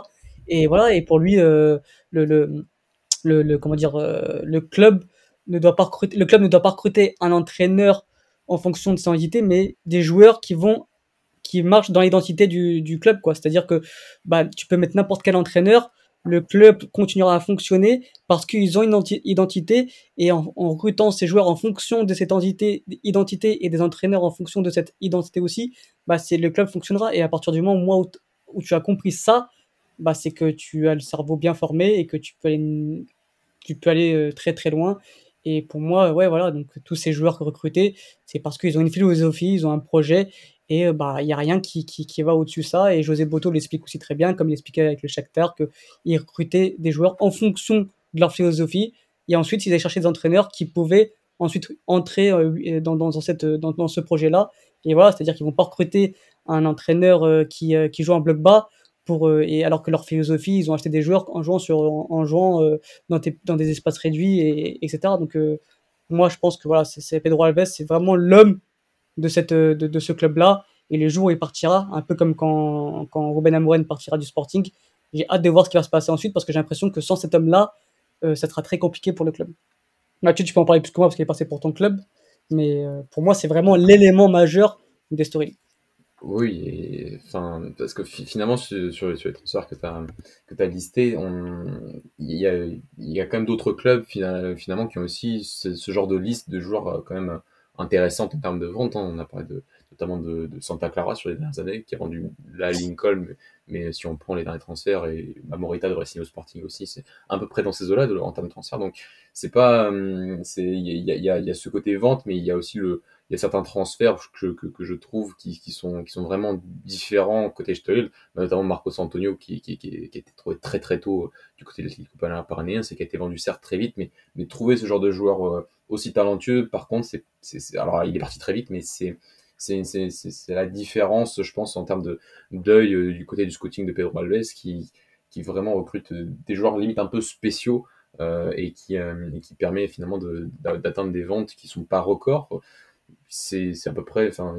et voilà et pour lui euh, le, le, le, comment dire le club ne doit pas recruter le club ne doit pas recruter un entraîneur en fonction de son identité mais des joueurs qui vont qui marche dans l'identité du, du, club, quoi. C'est-à-dire que bah, tu peux mettre n'importe quel entraîneur, le club continuera à fonctionner parce qu'ils ont une identité et en, recrutant ces joueurs en fonction de cette identité, et des entraîneurs en fonction de cette identité aussi, bah c'est le club fonctionnera et à partir du moment où, où tu as compris ça, bah c'est que tu as le cerveau bien formé et que tu peux aller, tu peux aller euh, très très loin. Et pour moi, ouais, voilà, donc tous ces joueurs recrutés, c'est parce qu'ils ont une philosophie, ils ont un projet et euh, bah, il n'y a rien qui, qui, qui va au-dessus de ça. Et José Boto l'explique aussi très bien, comme il expliquait avec le Shakhtar, qu'il recrutait des joueurs en fonction de leur philosophie. Et ensuite, ils allaient chercher des entraîneurs qui pouvaient ensuite entrer euh, dans, dans, dans, ce projet-là. Et voilà, c'est-à-dire qu'ils vont pas recruter un entraîneur euh, qui, qui joue en bloc bas pour et alors que leur philosophie, ils ont acheté des joueurs en jouant sur en, jouant dans, des, dans des espaces réduits et etc. Donc moi, je pense que voilà, c'est Pedro Alves, c'est vraiment l'homme de, cette, de, de ce club-là. Et les jours où il partira, un peu comme quand, quand Ruben Amoren partira du Sporting, j'ai hâte de voir ce qui va se passer ensuite parce que j'ai l'impression que sans cet homme-là, euh, ça sera très compliqué pour le club. Mathieu, tu peux en parler plus que moi parce qu'il est passé pour ton club, mais euh, pour moi, c'est vraiment l'élément majeur des stories. Oui, parce que finalement, sur, sur, les transferts que tu as, as listés, il y a, y a quand même d'autres clubs finalement qui ont aussi ce, ce, genre de liste de joueurs euh, quand même intéressante en termes de vente. Hein. On a parlé de, notamment de, Santa Clara sur les dernières années, qui a vendu la Lincoln, mais, si on prend les derniers transferts, et bah, Morita de Racing Sporting aussi, c'est à peu près dans ces eaux-là en termes de transfert. Donc, c'est pas, hum, il y a, y, a, y a, ce côté vente, mais il y a aussi le, certains transferts que, que, je trouve qui, qui, sont, qui sont vraiment différents côté Stolil, notamment Marcos Antonio qui, qui, a été trouvé très très tôt du côté de l'équipe paranaense c'est qui a été vendu certes très vite, mais, mais trouver ce genre de joueur euh, aussi talentueux, par contre, c'est, c'est, alors il est parti très vite, mais c'est, c'est, c'est, c'est la différence, je pense, en termes de d'œil euh, du côté du scouting de Pedro Alves qui, qui vraiment recrute des joueurs limite un peu spéciaux euh, et, qui, euh, et qui permet finalement d'atteindre des ventes qui sont pas records c'est à peu près enfin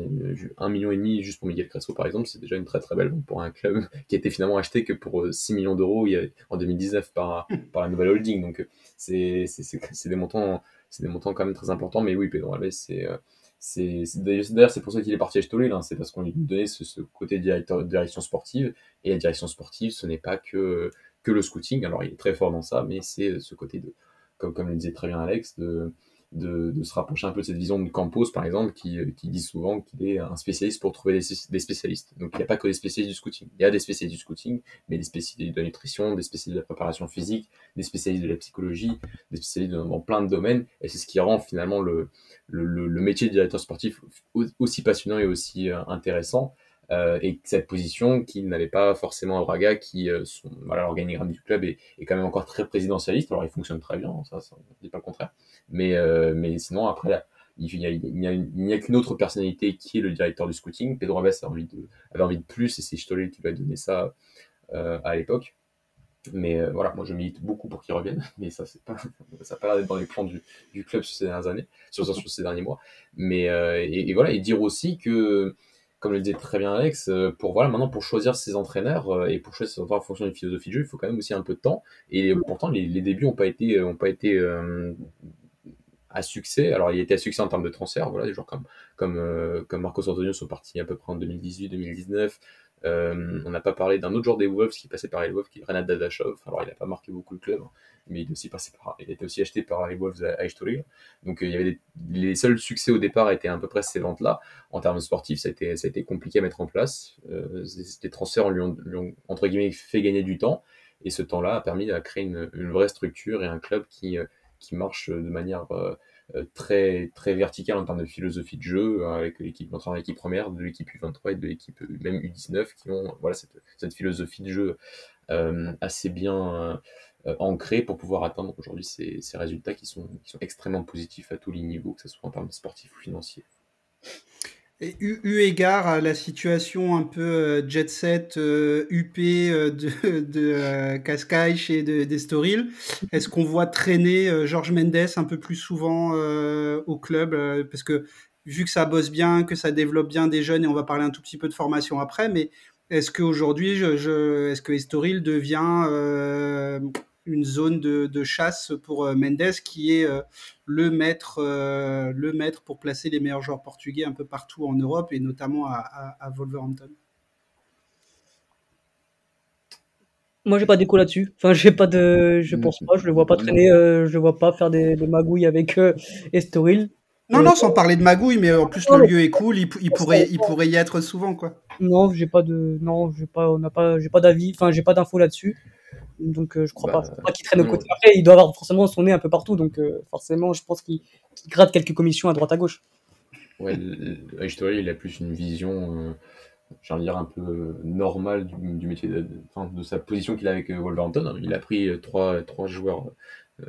un million et demi juste pour Miguel Crespo par exemple c'est déjà une très très belle vente pour un club qui a été finalement acheté que pour 6 euh, millions d'euros en 2019 par par la nouvelle holding. Donc c'est c'est des montants c'est des montants quand même très importants. Mais oui Pedro Alves c'est euh, c'est d'ailleurs c'est pour ça qu'il est parti à Stolil hein, c'est parce qu'on lui donnait ce, ce côté directeur direction sportive. Et la direction sportive ce n'est pas que que le scouting. Alors il est très fort dans ça mais c'est ce côté de comme comme le disait très bien Alex de de, de, se rapprocher un peu de cette vision de Campos, par exemple, qui, qui dit souvent qu'il est un spécialiste pour trouver des, spécialistes. Donc il n'y a pas que des spécialistes du scouting. Il y a des spécialistes du scouting, mais des spécialistes de la nutrition, des spécialistes de la préparation physique, des spécialistes de la psychologie, des spécialistes dans, plein de domaines. Et c'est ce qui rend finalement le, le, le, métier de directeur sportif aussi passionnant et aussi euh, intéressant. Euh, et cette position qui n'avait pas forcément à Braga, qui euh, voilà, l'organigramme du club est, est, quand même encore très présidentialiste. Alors il fonctionne très bien, ça, ne dit pas le contraire. Mais, euh, mais sinon après il n'y a, a, a qu'une autre personnalité qui est le directeur du scouting. Pedro Aves avait envie de, plus et c'est Stoller qui lui a donné ça euh, à l'époque. Mais voilà, moi je milite beaucoup pour qu'il revienne, mais ça c'est pas, ça n'a pas l'air d'être dans les plans du, du, club sur ces dernières années, sur, sur ces derniers mois. Mais et, voilà, et dire aussi que comme le disait très bien Alex, euh, pour voilà maintenant pour choisir ses entraîneurs euh, et pour choisir ses entraîneurs en fonction d'une philosophie de jeu, il faut quand même aussi un peu de temps. Et pourtant, les, les débuts n'ont pas été, ont pas été euh, à succès. Alors, il a été à succès en termes de transfert. Voilà, des joueurs comme comme euh, comme Marcos Antonio sont partis à peu près en 2018-2019. Euh, on n'a pas parlé d'un autre joueur des Wolves qui passait par les Wolves, qui est Renat Dadashov. Alors, il n'a pas marqué beaucoup le club, hein, mais il, est aussi passé par, il était aussi acheté par les Wolves à, à Donc, euh, il y avait les seuls succès au départ étaient à peu près ces ventes-là. En termes sportifs, ça a, été, compliqué à mettre en place. Euh, les transferts lui ont, lui ont, entre guillemets, fait gagner du temps. Et ce temps-là a permis de créer une, vraie structure et un club qui, euh, marche de manière très très verticale en termes de philosophie de jeu hein, avec l'équipe de l'équipe première, de l'équipe U23 et de l'équipe même U19 qui ont voilà cette, cette philosophie de jeu euh, assez bien euh, ancrée pour pouvoir atteindre aujourd'hui ces, ces, résultats qui sont, qui sont extrêmement positifs à tous les niveaux, que ce soit en termes sportifs ou financiers. Et eu, égard à la situation un peu euh, jet set, euh, UP euh, de, de euh, Cascais et d'Estoril, est-ce qu'on voit traîner euh, Georges Mendes un peu plus souvent au club Parce que vu que ça bosse bien, que ça développe bien des jeunes, et on va parler un tout petit peu de formation après, mais est-ce qu'aujourd'hui, est-ce que Estoril devient une zone de, de chasse pour euh, Mendes qui est euh, le maître, euh, le maître pour placer les meilleurs joueurs portugais un peu partout en Europe et notamment à, à, à Wolverhampton. Moi, j'ai pas d'écho là-dessus. Enfin, j'ai pas de, je pense pas, je le vois pas traîner, euh, je le vois pas faire des, des magouilles avec euh, Estoril. Non, Euh, non, sans parler de magouille, mais en plus Non, le mais- lieu est cool, il, pourrait, il pourrait y être souvent, quoi. Non, j'ai pas de, non, j'ai pas, on n'a pas, j'ai pas d'avis, enfin, j'ai pas d'infos là-dessus. Donc, euh, je crois Bah, pas. Pas qu'il traîne au non. côté. Après, il doit avoir forcément son nez un peu partout, donc euh, forcément, je pense qu'il gratte quelques commissions à droite à gauche. Ouais, il a plus une vision, euh, j'ai envie de dire, un peu euh, normale du, du métier, de, de- enfin, de sa position qu'il a avec Wolverhampton. Il a pris trois, trois joueurs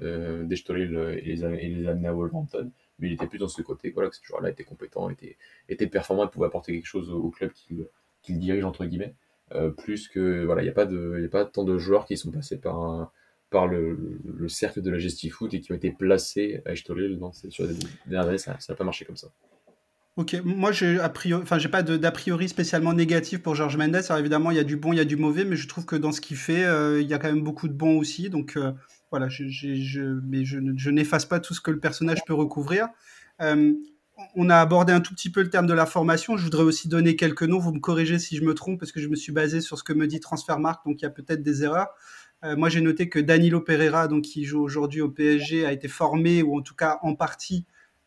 euh, et les a, et les a amenés à Wolverhampton. Mais il était plus dans ce côté, voilà, que ce joueur-là était compétent, était, était performant, pouvait apporter quelque chose au, au club qu'il qu'il dirige, entre guillemets. Euh, plus que, voilà, il n'y a, pas a pas tant de joueurs qui sont passés par, par le, le cercle de la Gestifoot et qui ont été placés à c'est sur les dernières années, ça n'a pas marché comme ça. Ok, moi j'ai enfin pas d'a priori spécialement négatif pour Georges Mendes. Alors évidemment il y a du bon, il y a du mauvais, mais je trouve que dans ce qu'il fait, euh, il y a quand même beaucoup de bon aussi. Donc euh, voilà, je, n'efface pas tout ce que le personnage peut recouvrir. On a abordé un tout petit peu le terme de la formation. Je voudrais aussi donner quelques noms. Vous me corrigez si je me trompe parce que je me suis basé sur ce que me dit Transfermarkt, donc il y a peut-être des erreurs. Euh, moi j'ai noté que Danilo Pereira, donc qui joue aujourd'hui au PSG, a été formé ou en tout cas en partie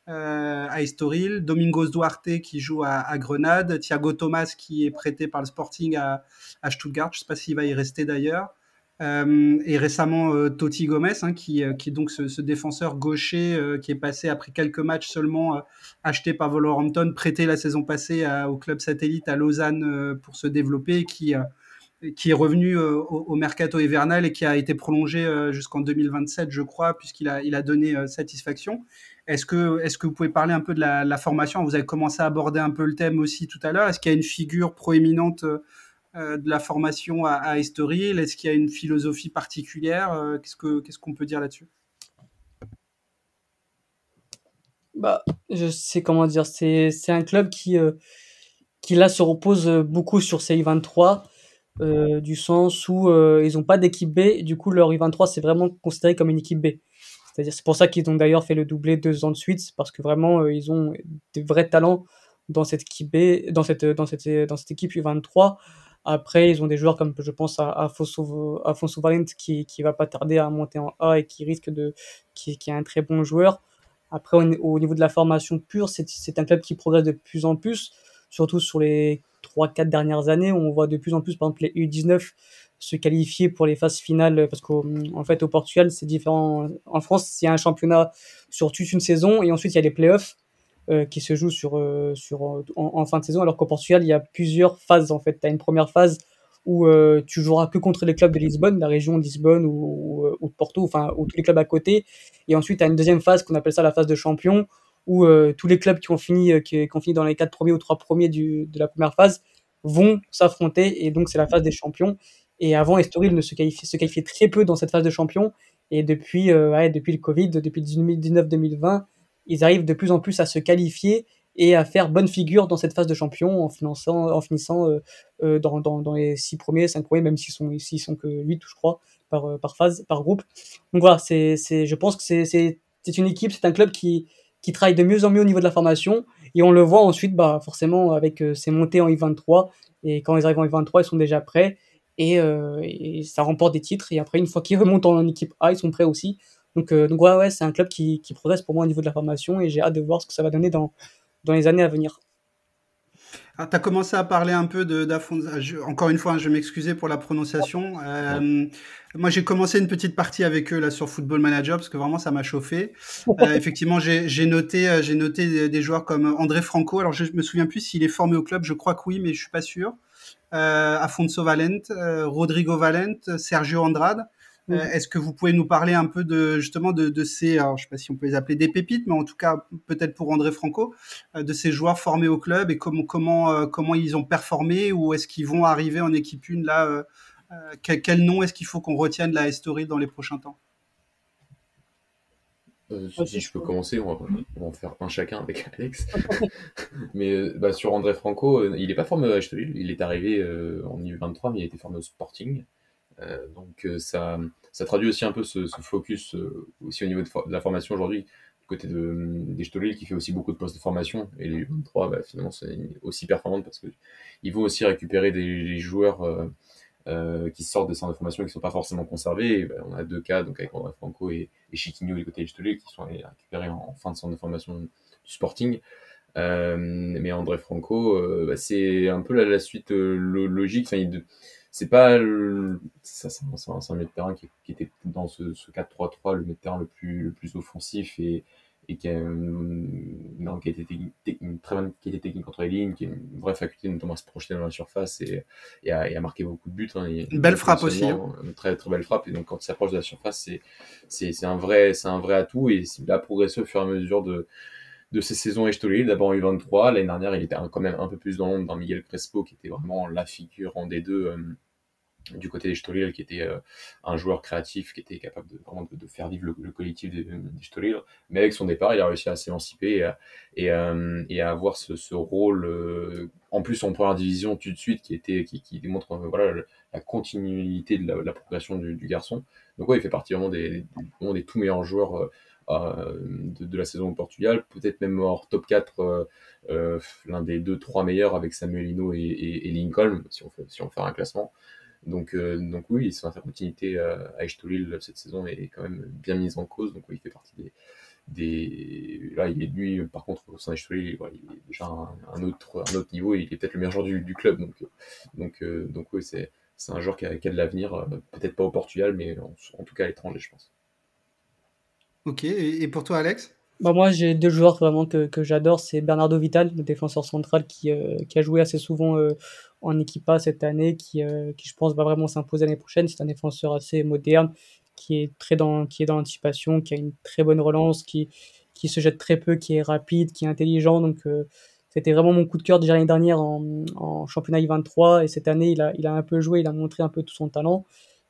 euh, à Estoril, Domingos Duarte qui joue à, à Grenade, Thiago Thomas qui est prêté par le Sporting à, à Stuttgart, je ne sais pas s'il va y rester d'ailleurs, Euh, et récemment euh, Totti Gomez hein, qui, euh, qui est donc ce, défenseur gaucher euh, qui est passé après quelques matchs seulement acheté par Wolverhampton, prêté la saison passée au club satellite à Lausanne pour se développer, qui qui est revenu au, mercato hivernal et qui a été prolongé jusqu'en 2027, je crois, puisqu'il a, il a donné satisfaction. Est-ce que, est-ce que vous pouvez parler un peu de la, formation? Vous avez commencé à aborder un peu le thème aussi tout à l'heure. Est-ce qu'il y a une figure proéminente de la formation à, à Estoril Est-ce qu'il y a une philosophie particulière Euh, Qu'est-ce que, qu'est-ce qu'on peut dire là-dessus? Bah, je sais comment dire, c'est un club qui, euh, qui là se repose euh, beaucoup sur ses U23, euh, du sens où euh, ils n'ont pas d'équipe B, du coup leur U23 c'est vraiment considéré comme une équipe B. C'est-à-dire c'est pour ça qu'ils ont d'ailleurs fait le doublé deux ans de suite, parce que vraiment euh, ils ont des vrais talents dans cette équipe B, dans cette, dans cette, dans cette équipe U23. Après, ils ont des joueurs comme je pense à Afonso, Afonso Valent qui, qui va pas tarder à monter en A et qui risque de, est un très bon joueur. Après, au, au niveau de la formation pure, c'est un club qui progresse de plus en plus, surtout sur les 3-4 dernières années. On voit de plus en plus, par exemple, les U19 se qualifier pour les phases finales, parce qu'en en fait, au Portugal, c'est différent. En France, il y a un championnat sur toute une saison, et ensuite, il y a les playoffs euh, qui se jouent sur, euh, sur, en, en, fin de saison, alors qu'au Portugal, il y a plusieurs phases, en fait. Tu as une première phase où euh, tu joueras que contre les clubs de Lisbonne, la région de Lisbonne ou, de Porto, enfin, ou tous les clubs à côté. Et ensuite, tu as une deuxième phase qu'on appelle ça la phase de champion, où euh, tous les clubs qui ont fini, euh, qui, ont fini dans les quatre premiers ou trois premiers du, de la première phase vont s'affronter, et donc c'est la phase des champions. Et avant, Estoril ne se qualifiait, se qualifiait très peu dans cette phase de champion, et depuis, euh, depuis le Covid, depuis 2019-2020, ils arrivent de plus en plus à se qualifier et à faire bonne figure dans cette phase de champion en, finançant, en finissant euh, euh, dans, dans, les six premiers, cinq premiers, même s'ils sont, s'ils sont que 8, je crois, par, euh, par phase, par groupe. Donc voilà, c'est, c'est, je pense que c'est, c'est, c'est une équipe, c'est un club qui, qui travaille de mieux en mieux au niveau de la formation, et on le voit ensuite, bah, forcément, avec euh, ses montées en I23, et quand ils arrivent en I23, ils sont déjà prêts, et ça remporte des titres, et après, une fois qu'ils remontent en équipe A, ils sont prêts aussi. Donc, euh, donc ouais, ouais, c'est un club qui, qui progresse pour moi au niveau de la formation, et j'ai hâte de voir ce que ça va donner dans, dans les années à venir. tu as commencé à parler un peu d'Afonso. Encore une fois, hein, je vais m'excuser pour la prononciation. Euh, moi, j'ai commencé une petite partie avec eux là sur Football Manager parce que vraiment, ça m'a chauffé. Euh, effectivement, j'ai noté, j'ai noté des, joueurs comme André Franco. Alors, je me souviens plus s'il est formé au club. Je crois que oui, mais je suis pas sûr. Euh, Afonso Valent, Rodrigo Valent, Sergio Andrade. Euh, Est-ce que vous pouvez nous parler un peu de justement de, de ces, alors je sais pas si on peut les appeler des pépites, mais en tout cas peut-être pour André Franco, euh, de ces joueurs formés au club et comment comment euh, comment ils ont performé ou est-ce qu'ils vont arriver en équipe une là euh, quel, quel, nom est-ce qu'il faut qu'on retienne la Story dans les prochains temps? Euh, si je peux commencer, on va, on va, en faire un chacun avec Alex. mais bah, sur André Franco, il n'est pas formé à Estoril, il est arrivé en U23, mais il a été formé au Sporting. Euh, donc ça, ça traduit aussi un peu ce, ce focus euh, aussi au niveau de, la formation aujourd'hui, côté de, des Stolil qui fait aussi beaucoup de postes de formation et les 23 bah, finalement c'est aussi performante parce que ils vont aussi récupérer des, des joueurs euh, qui sortent de centres de formation qui ne sont pas forcément conservés. Ben, on a deux cas, donc avec André Franco et, et Chiquinho du côté de qui sont allés récupérer en, fin de centre de formation du Sporting. mais André Franco, bah, c'est un peu la, suite logique. Enfin, il, c'est pas ça c'est un, un, milieu de terrain qui, était dans ce, 4-3-3 le milieu de terrain le plus le plus offensif et, et qui a une, qui a été une très bonne qualité technique contre les lignes qui a une vraie faculté notamment à se projeter dans la surface et, et, à, et marquer beaucoup de buts hein, une belle frappe aussi hein. une très très belle frappe. Et donc quand il s'approche de la surface c'est c'est un vrai c'est un vrai atout. Et il a progressé au fur et à mesure de de ces saisons Estoril, d'abord en U23, l'année dernière il était quand même un peu plus dans l'ombre dans Miguel Crespo qui était vraiment la figure en D2 euh, du côté des Stolil, qui était euh, un joueur créatif, qui était capable de, vraiment de, faire vivre le, collectif des, des Mais avec son départ, il a réussi à s'émanciper et, euh, à avoir ce, rôle, euh, en plus en première division tout de suite, qui, était, qui, qui démontre voilà, la continuité de la, progression du, garçon. Donc ouais, il fait partie vraiment des, des, des tout meilleurs joueurs de, la saison au Portugal, peut-être même hors top 4, l'un des deux, trois meilleurs avec Samuelino et, et, Lincoln, si on, fait, si on fait un classement. Donc, euh, donc oui, sa continuité euh, à Echtolil cette saison est quand même bien mise en cause. Donc oui, il fait partie des, des... Là, il est lui, par contre, au sein il, il est déjà un, autre, un autre niveau. il est peut-être le meilleur joueur du, club. Donc, donc, euh, donc oui, c'est, c'est un joueur qui a, qui a de l'avenir. peut-être pas au Portugal, mais en, tout cas à l'étranger, je pense. Ok, et pour toi, Alex? Bah moi, j'ai deux joueurs vraiment que, que j'adore. C'est Bernardo Vital, le défenseur central qui, qui a joué assez souvent en équipa cette année qui, euh, qui je pense va vraiment s'imposer l'année prochaine. C'est un défenseur assez moderne qui est très dans qui est dans l'anticipation, qui a une très bonne relance, qui qui se jette très peu, qui est rapide, qui est intelligent. Donc euh, c'était vraiment mon coup de cœur déjà l'année dernière en, en championnat I23 et cette année il a, il a un peu joué, il a montré un peu tout son talent.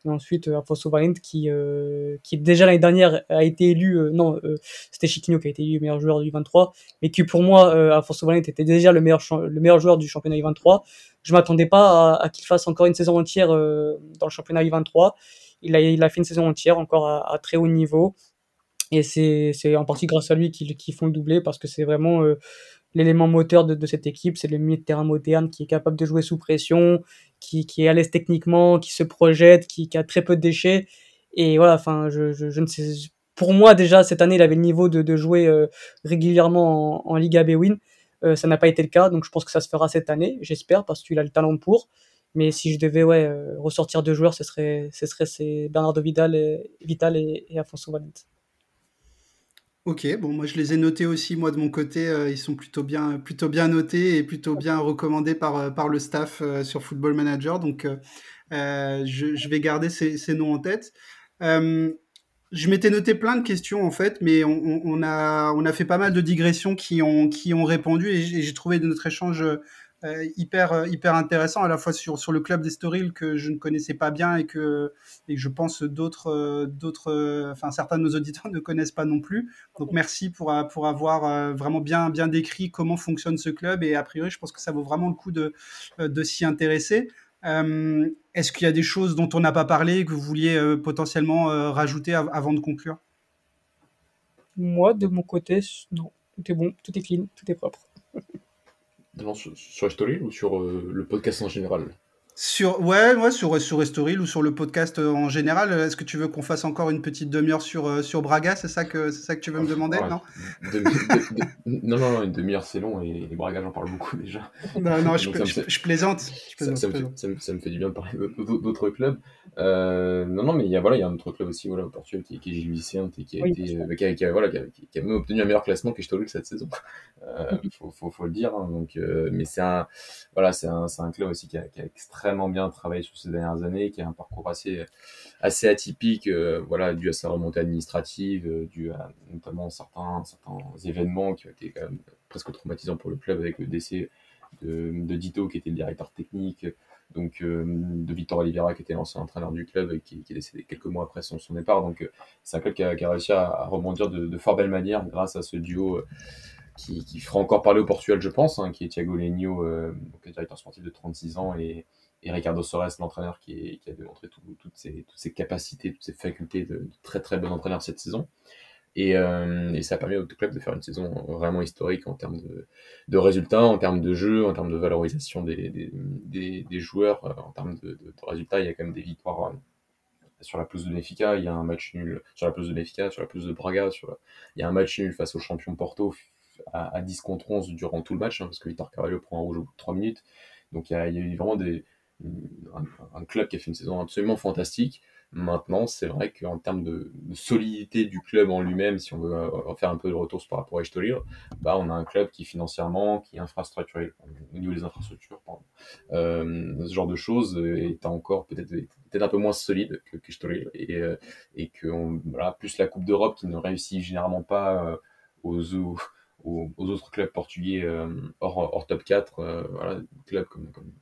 Et ensuite, euh, Afonso Valent, qui, euh, qui déjà l'année dernière a été élu, euh, non, c'était Chiquinho qui a été élu meilleur joueur du 23, mais qui pour moi, Afonso Valent était déjà le meilleur, le meilleur joueur du championnat U23. Je m'attendais pas à, qu'il fasse encore une saison entière dans le championnat U23. Il a, il a fait une saison entière encore à, à très haut niveau. Et c'est en partie grâce à lui qu'ils font le doublé parce que c'est vraiment l'élément moteur de, cette équipe. C'est le milieu de terrain moderne qui est capable de jouer sous pression, qui, qui est à l'aise techniquement, qui se projette, qui, a très peu de déchets. Et voilà, enfin, je, je, ne sais. Pour moi, déjà, cette année, il avait le niveau de, jouer euh, régulièrement en, en Liga B-Win. Euh, ça n'a pas été le cas, donc je pense que ça se fera cette année, j'espère, parce qu'il a le talent pour. Mais si je devais ouais, euh, ressortir deux joueurs, ce serait, ce serait Bernardo Vidal et, Vital et, et Afonso Valente. Ok, bon, moi je les ai notés aussi, moi de mon côté, euh, ils sont plutôt bien, plutôt bien notés et plutôt bien recommandés par, euh, par le staff euh, sur Football Manager, donc je, vais garder ces, ces, noms en tête. je m'étais noté plein de questions en fait, mais on, on, a, on a fait pas mal de digressions qui ont, qui ont répondu et j'ai trouvé de notre échange hyper, euh, hyper intéressant, à la fois sur, le club d'Estoril que je ne connaissais pas bien et que, je pense d'autres, euh, d'autres, enfin certains de nos auditeurs ne connaissent pas non plus. Donc merci pour, pour avoir vraiment bien, bien décrit comment fonctionne ce club et a priori je pense que ça vaut vraiment le coup de, de s'y intéresser. est-ce qu'il y a des choses dont on n'a pas parlé que vous vouliez potentiellement rajouter avant de conclure? Moi, de mon côté, non. Tout est bon, tout est clean, tout est propre. sur, Story ou sur euh, le podcast en général? Sur, ouais, ouais, sur, sur Estoril ou sur le podcast euh, en général. Est-ce que tu veux qu'on fasse encore une petite demi-heure sur, euh, sur Braga? C'est ça, que, ça que tu veux me demander non, non, non, une demi-heure c'est long et les Braga, j'en parle beaucoup déjà. Non, non, je, plaisante. ça, me fait, du bien de parler d'autres clubs. Euh, non, non, mais il y, a, voilà, il y a un autre club aussi voilà, au Portugal qui, qui est Gilles Vicente et qui a, été, qui a, qui a, voilà, qui a, même obtenu un meilleur classement que Stolul cette saison. Il faut, faut, faut, le dire. Hein, donc, mais c'est un, voilà, un, un club aussi qui a, qui a extrêmement bien travaillé sur ces dernières années, qui a un parcours assez, assez atypique, euh, voilà, dû à sa remontée administrative, euh, dû à notamment certains, certains événements qui ont été presque traumatisants pour le club avec le décès de, Dito, qui était le directeur technique, donc euh, de Victor Oliveira, qui était l'ancien entraîneur du club et qui, est décédé quelques mois après son, départ. Donc c'est un club qui a, réussi à, rebondir de, de, fort belle manière grâce à ce duo. Qui, qui, fera encore parler au Portugal, je pense, hein, qui est Thiago Legno, euh, directeur sportif de 36 ans, et, et Ricardo Soares, l'entraîneur qui, a démontré toutes, ses, capacités, toutes ses facultés de, très très bon entraîneur cette saison. Et, ça a permis au club de faire une saison vraiment historique en termes de, résultats, en termes de jeu, en termes de valorisation des, joueurs, en termes de, résultats. Il y a quand même des victoires sur la pelouse de Benfica, il y a un match nul sur la pelouse de Benfica, sur la pelouse de Braga, il y a un match nul face au champion Porto à, 10 contre 11 durant tout le match, hein, parce que Vitor Carvalho prend un rouge au bout de 3 minutes. Donc il y a, eu vraiment des, un, club qui a fait une saison absolument fantastique. Maintenant, c'est vrai qu'en termes de, solidité du club en lui-même, si on veut euh, faire un peu de retour par rapport à Estoril, bah, on a un club qui financièrement, qui infrastructurel, au niveau des infrastructures, euh, ce genre de choses est encore peut-être peut un peu moins solide que qu'Estoril et, euh, et que voilà, plus la Coupe d'Europe qui ne réussit généralement pas aux, aux, autres clubs portugais hors, top 4, voilà, clubs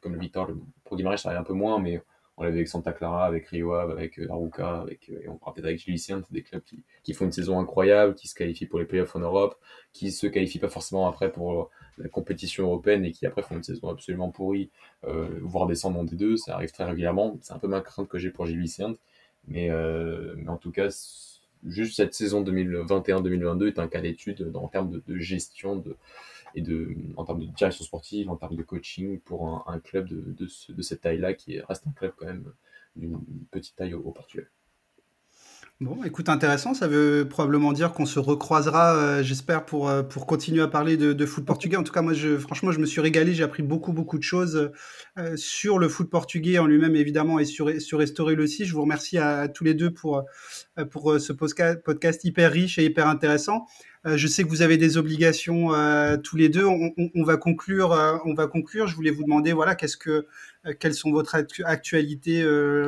comme, le Vitor, le Pro ça arrive un peu moins, mais on l'avait avec Santa Clara, avec Rio avec euh, Aruca, avec, euh, et on parle peut-être avec c'est des clubs qui, font une saison incroyable, qui se qualifient pour les playoffs en Europe, qui se qualifient pas forcément après pour la compétition européenne et qui après font une saison absolument pourrie, euh, voire descendent en D2, ça arrive très régulièrement. C'est un peu ma crainte que j'ai pour Gilles mais, euh, mais en tout cas, juste cette saison 2021-2022 est un cas d'étude en termes de, gestion et de, en termes de direction sportive, en termes de coaching pour un, club de, de, cette taille-là qui reste un club quand même d'une petite taille au, Portugal. Bon, écoute, intéressant. Ça veut probablement dire qu'on se recroisera, euh, j'espère, pour, euh, pour continuer à parler de, foot portugais. En tout cas, moi, je, franchement, je me suis régalé. J'ai appris beaucoup, beaucoup de choses euh, sur le foot portugais en lui-même, évidemment, et sur, sur Estoril aussi. Je vous remercie à, tous les deux pour, pour ce podcast hyper riche et hyper intéressant. Euh, je sais que vous avez des obligations euh, tous les deux. On, va conclure. Euh, on va conclure. Je voulais vous demander, voilà, qu'est-ce que, quelles sont votre actualités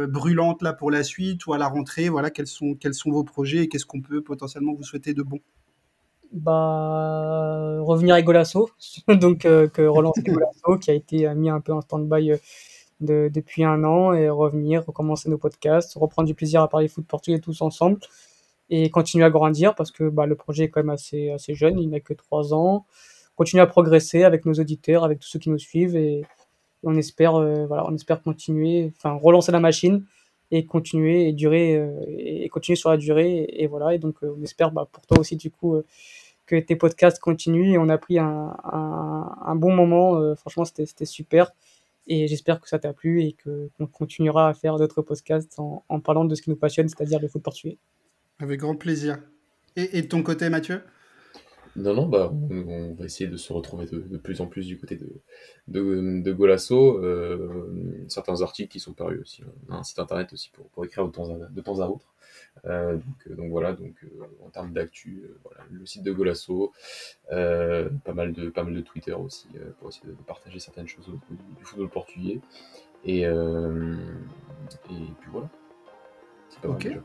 brûlantes là pour la suite ou à la rentrée? Voilà, quels sont, quels sont vos projets et qu'est-ce qu'on peut potentiellement vous souhaiter de bon? Bah, revenir à Golasso, donc que relancer Golasso qui a été mis un peu en stand-by depuis un an et revenir, recommencer nos podcasts, reprendre du plaisir à parler foot portugais tous ensemble et continuer à grandir parce que bah, le projet est quand même assez, assez jeune, il n'a que trois ans. Continuer à progresser avec nos auditeurs, avec tous ceux qui nous suivent et, on espère, euh, voilà, on espère continuer, enfin relancer la machine et continuer et durer euh, et continuer sur la durée et, voilà et donc euh, on espère bah, pour toi aussi du coup que tes podcasts continuent on a pris un, un, bon moment franchement c'était super et j'espère que ça t'a plu et que qu'on continuera à faire d'autres podcasts en, en, parlant de ce qui nous passionne c'est-à-dire le foot portugais. Avec grand plaisir. Et, de ton côté, Mathieu? Non, non, bah, on, va essayer de se retrouver de, plus en plus du côté de, de, de Golasso. Euh, certains articles qui sont parus aussi. On a un site internet aussi pour, pour écrire de temps à, de temps à autre. Euh, donc, euh, donc, voilà, donc, en termes d'actu, voilà, le site de Golasso, pas, mal de, pas mal de Twitter aussi pour essayer de, partager certaines choses du, football portugais. Et, et puis voilà. C'est pas mal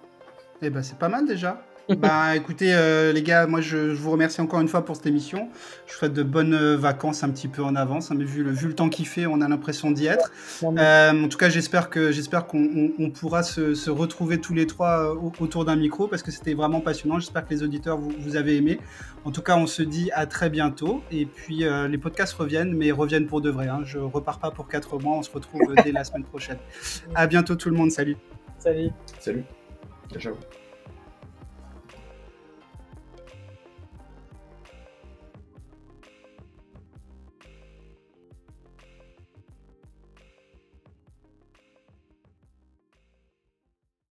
eh ben, c'est pas mal déjà. bah écoutez euh, les gars, moi je, vous remercie encore une fois pour cette émission. Je vous souhaite de bonnes euh, vacances un petit peu en avance. Hein, mais vu le, vu le temps qu'il fait, on a l'impression d'y être. Euh, en tout cas, j'espère que j'espère qu'on pourra se, retrouver tous les trois autour d'un micro parce que c'était vraiment passionnant. J'espère que les auditeurs vous, vous, avez aimé. En tout cas, on se dit à très bientôt. Et puis les podcasts reviennent, mais reviennent pour de vrai. Hein. Je repars pas pour quatre mois. On se retrouve dès la semaine prochaine. À bientôt tout le monde. Salut. Salut. Salut. Ciao ciao.